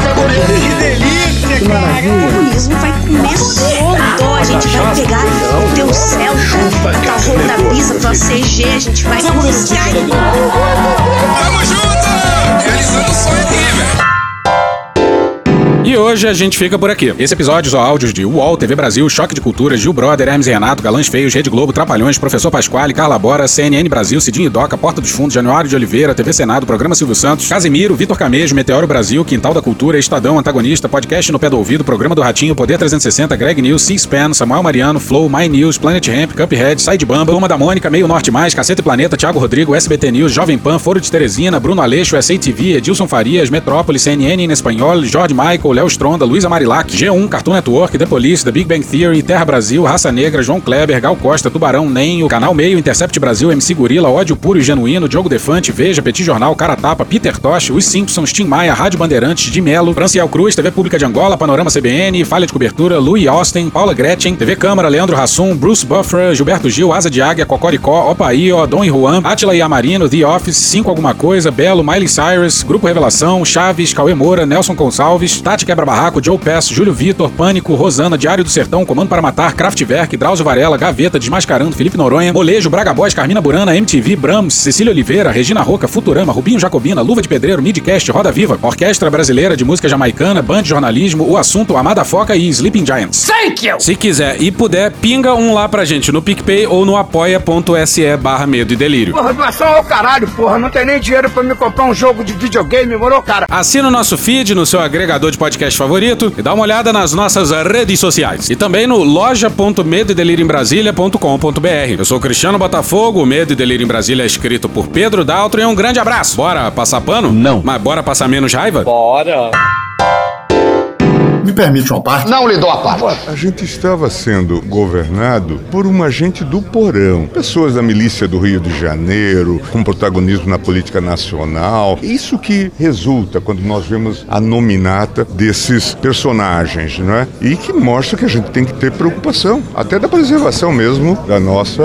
Que delícia, cara! O comunismo vai comer solto. A gente vai pegar o teu Celta, o teu Honda Bisa, tua CG, a gente vai conquistar. Tamo junto! Realizando o sonho aqui, velho. E hoje a gente fica por aqui. Esse episódio usou áudios de UOL, TV Brasil, Choque de Cultura, Gil Brother, Hermes Renato, Galãs Feios, Rede Globo, Trapalhões, Professor Pasquale, Carla Bora, CNN Brasil, Cidinho Doca, Porta dos Fundos, Januário de Oliveira, TV Senado, Programa Silvio Santos, Casimiro, Vitor Camejo, Meteoro Brasil, Quintal da Cultura, Estadão, Antagonista, Podcast no Pé do Ouvido, Programa do Ratinho, Poder 360, Greg News, C-SPAN, Samuel Mariano, Flow, My News, Planet Ramp, Cuphead, Side Bamba, Uma da Mônica, Meio Norte Mais, Caceta e Planeta, Thiago Rodrigo, SBT News, Jovem Pan, Foro de Teresina, Bruno Aleixo, SATV, Edilson Farias, Metrópole, CNN em espanhol, Jorge Michael, Léo Stronda, Luísa Marilac, G1, Cartoon Network, The Police, The Big Bang Theory, Terra Brasil, Raça Negra, João Kleber, Gal Costa, Tubarão, Nenho, Canal Meio, Intercept Brasil, MC Gorila, Ódio Puro e Genuíno, Diogo Defante, Veja, Petit Jornal, Cara Tapa, Peter Tosh, Os Simpsons, Tim Maia, Rádio Bandeirantes, de Melo, Franciel Cruz, TV Pública de Angola, Panorama CBN, Falha de Cobertura, Louis Austin, Paula Gretchen, TV Câmara, Leandro Hassum, Bruce Buffer, Gilberto Gil, Asa de Águia, Cocoricó, Opaío, Dom e Juan, Atila e Amarino, The Office, Cinco Alguma Coisa, Belo, Miley Cyrus, Grupo Revelação, Chaves, Cauê Moura, Nelson Gonçalves, Tati Quebra Barraco, Joe Pass, Júlio Vitor, Pânico, Rosana, Diário do Sertão, Comando para Matar, Kraftwerk, Drauzio Varela, Gaveta, Desmascarando, Felipe Noronha, Molejo, Braga Boys, Carmina Burana, MTV, Brahms, Cecília Oliveira, Regina Roca, Futurama, Rubinho Jacobina, Luva de Pedreiro, Midcast, Roda Viva, Orquestra Brasileira de Música Jamaicana, Band Jornalismo, O Assunto, Amada Foca e Sleeping Giants. Thank you! Se quiser e puder, pinga um lá pra gente no PicPay ou no apoia.se barra medo e delírio. Porra, doação ao caralho, porra. Não tem nem dinheiro pra me comprar um jogo de videogame, moro, cara? Assina o nosso feed no seu agregador de podcast favorito e dá uma olhada nas nossas redes sociais. E também no loja.medoedelirioembrasilha.com.br. Eu sou o Cristiano Botafogo, o Medo e Delírio em Brasília é escrito por Pedro Daltro e um grande abraço. Bora passar pano? Não. Mas bora passar menos raiva? Bora. Me permite uma parte? Não lhe dou a parte. A gente estava sendo governado por uma gente do porão. Pessoas da milícia do Rio de Janeiro, com protagonismo na política nacional. Isso que resulta quando nós vemos a nominata desses personagens, não é? E que mostra que a gente tem que ter preocupação, até da preservação mesmo da nossa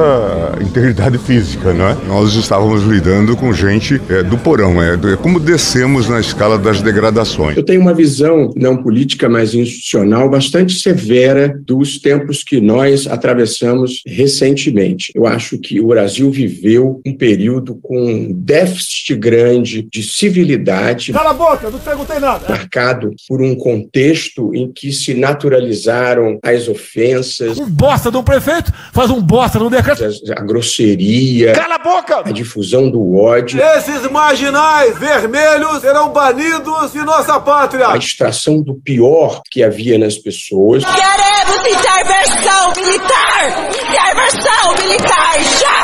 integridade física, não é? Nós estávamos lidando com gente é, do porão, é, é como descemos na escala das degradações. Eu tenho uma visão não política, mas institucional bastante severa dos tempos que nós atravessamos recentemente. Eu acho que o Brasil viveu um período com um déficit grande de civilidade. Cala a boca, não perguntei nada. Marcado por um contexto em que se naturalizaram as ofensas. Um bosta de um prefeito faz um bosta no decreto. A, a grosseria. Cala a boca! A difusão do ódio. Esses marginais vermelhos serão banidos de nossa pátria. A extração do pior que havia nas pessoas. Queremos intervenção militar! Intervenção militar já!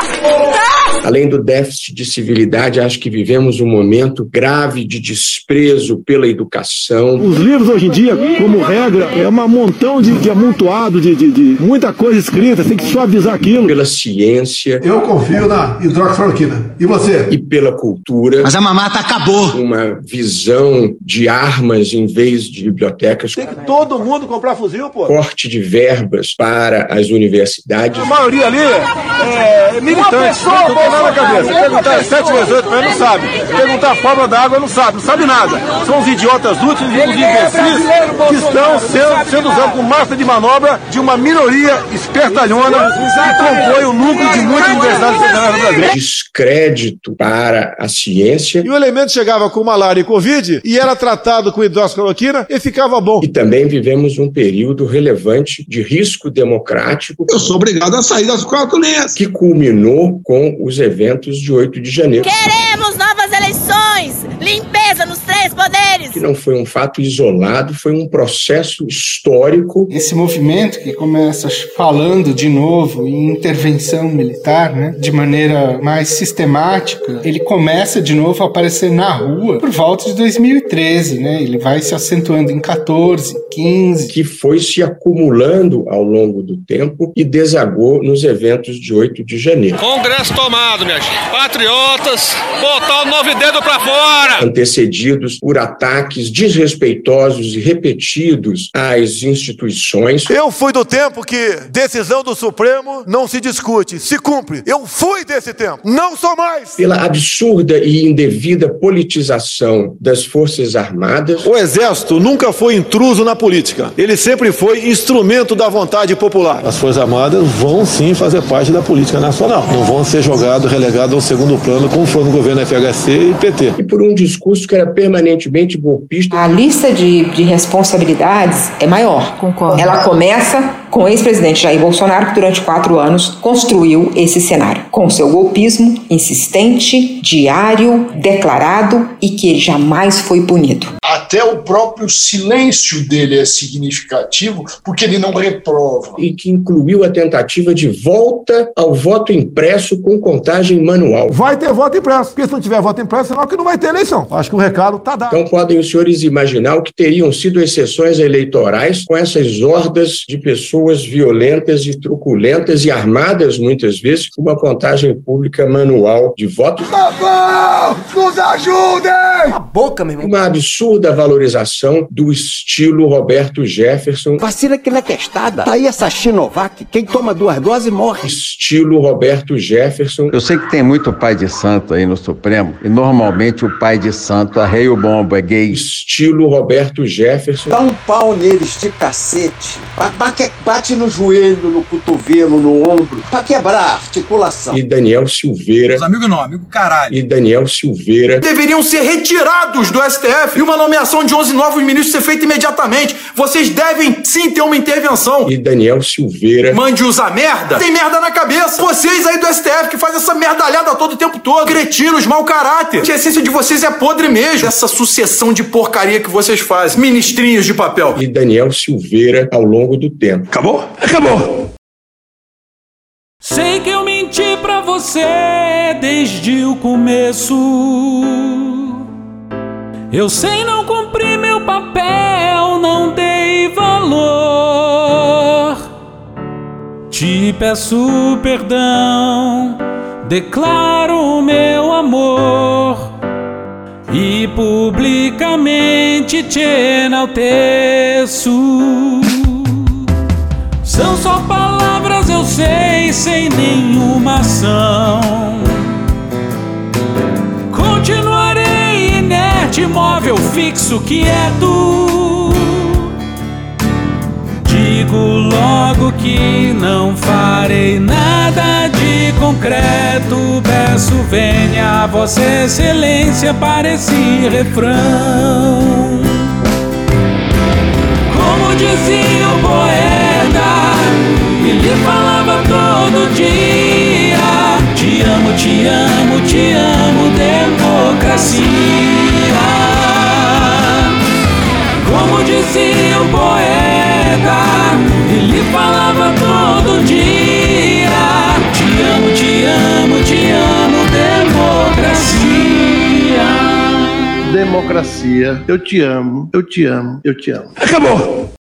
Tá? Além do déficit de civilidade, acho que vivemos um momento grave de desprezo pela educação. Os livros hoje em dia, como regra, é um montão de, de amontoado, de, de, de, muita coisa escrita, tem que suavizar aquilo. Pela ciência. Eu confio na hidroxicloroquina. E você? E pela cultura. Mas a mamata acabou. Uma visão de armas em vez de bibliotecas. Tem que todo mundo comprar fuzil, pô. Corte de verbas para as universidades. A maioria ali é, é militante. Não tem nada na cabeça. Perguntar 7 vezes 8 ele não sabe. Perguntar a forma da água, não sabe. Não sabe nada. São os idiotas úteis e os imbecis que estão sendo, sendo usados como massa de manobra de uma minoria espertalhona que compõe o núcleo de muitas universidades federais no Brasil. Descrédito para a ciência. E o elemento chegava com malária e covid e era tratado com hidroxicloroquina e ficava bom. E também vivemos um período relevante de risco democrático. Eu sou obrigado a sair das quatro linhas. Que culminou com os eventos de 8 de janeiro. Queremos novas eleições! Limpeza nos três poderes! Que não foi um fato isolado, foi um processo histórico. Esse movimento que começa falando de novo em intervenção militar, né, de maneira mais sistemática, ele começa de novo a aparecer na rua por volta de 2013, né? Ele vai se acentuando em 14, 15. Que foi se acumulando ao longo do tempo e desagou nos eventos de 8 de janeiro. Congresso tomado, minha gente. Patriotas, botar o novo dedo pra fora! Antecedidos por ataques desrespeitosos e repetidos às instituições. Eu fui do tempo que decisão do Supremo não se discute, se cumpre. Eu fui desse tempo, não sou mais. Pela absurda e indevida politização das Forças Armadas. O Exército nunca foi intruso na política. Ele sempre foi instrumento da vontade popular. As Forças Armadas vão sim fazer parte da política nacional. Não vão ser jogados, relegados ao segundo plano, como foi no governo FHC e PT. E por um discurso que era permanentemente golpista. A lista de, de responsabilidades é maior. Concordo. Ela começa com o ex-presidente Jair Bolsonaro, que durante quatro anos construiu esse cenário. Com seu golpismo insistente, diário, declarado e que ele jamais foi punido. Até o próprio silêncio dele é significativo, porque ele não reprova. E que incluiu a tentativa de volta ao voto impresso com contagem manual. Vai ter voto impresso, porque se não tiver voto impresso, senão que não vai ter eleição. Acho que o recado está dado. Então podem os senhores imaginar o que teriam sido exceções eleitorais com essas hordas de pessoas violentas e truculentas e armadas, muitas vezes, com uma contagem pública manual de votos. Babão, nos ajudem! A boca, meu irmão. Uma absurda valorização do estilo Roberto Jefferson. Vacina que não é testada. Tá aí essa Chinovac. Quem toma duas doses morre. Estilo Roberto Jefferson. Eu sei que tem muito pai de santo aí no Supremo, e normalmente o pai de santo arreia o bombo, é gay. Estilo Roberto Jefferson. Dá um pau neles de cacete. Bate no joelho, no cotovelo, no ombro, pra quebrar a articulação. E Daniel Silveira. Os amigos não, amigo caralho. E Daniel Silveira. Deveriam ser retirados do STF e uma nomeação de 11 novos ministros ser feita imediatamente. Vocês devem sim ter uma intervenção. E Daniel Silveira. Mande usar merda. Tem merda na cabeça. Vocês aí do STF que fazem essa merdalhada todo o tempo todo. Cretinos, mau caráter. Que a essência de vocês é podre mesmo. Essa sucessão de porcaria que vocês fazem. Ministrinhos de papel. E Daniel Silveira ao longo do tempo. Acabou? Acabou. Sei que eu menti pra você desde o começo. Eu sei não cumpri meu papel, não dei valor. Te peço perdão, declaro meu amor e publicamente te enalteço. São só palavras, eu sei, sem nenhuma ação. Continuarei inerte, imóvel, fixo, quieto. Digo logo que não farei nada de concreto. Peço, venha, Vossa Excelência, para esse refrão. Como dizia o poeta, ele falava todo dia: Te amo, te amo, te amo, democracia. Como dizia o poeta, ele falava todo dia: Te amo, te amo, te amo, democracia. Democracia, eu te amo, eu te amo, eu te amo. Acabou.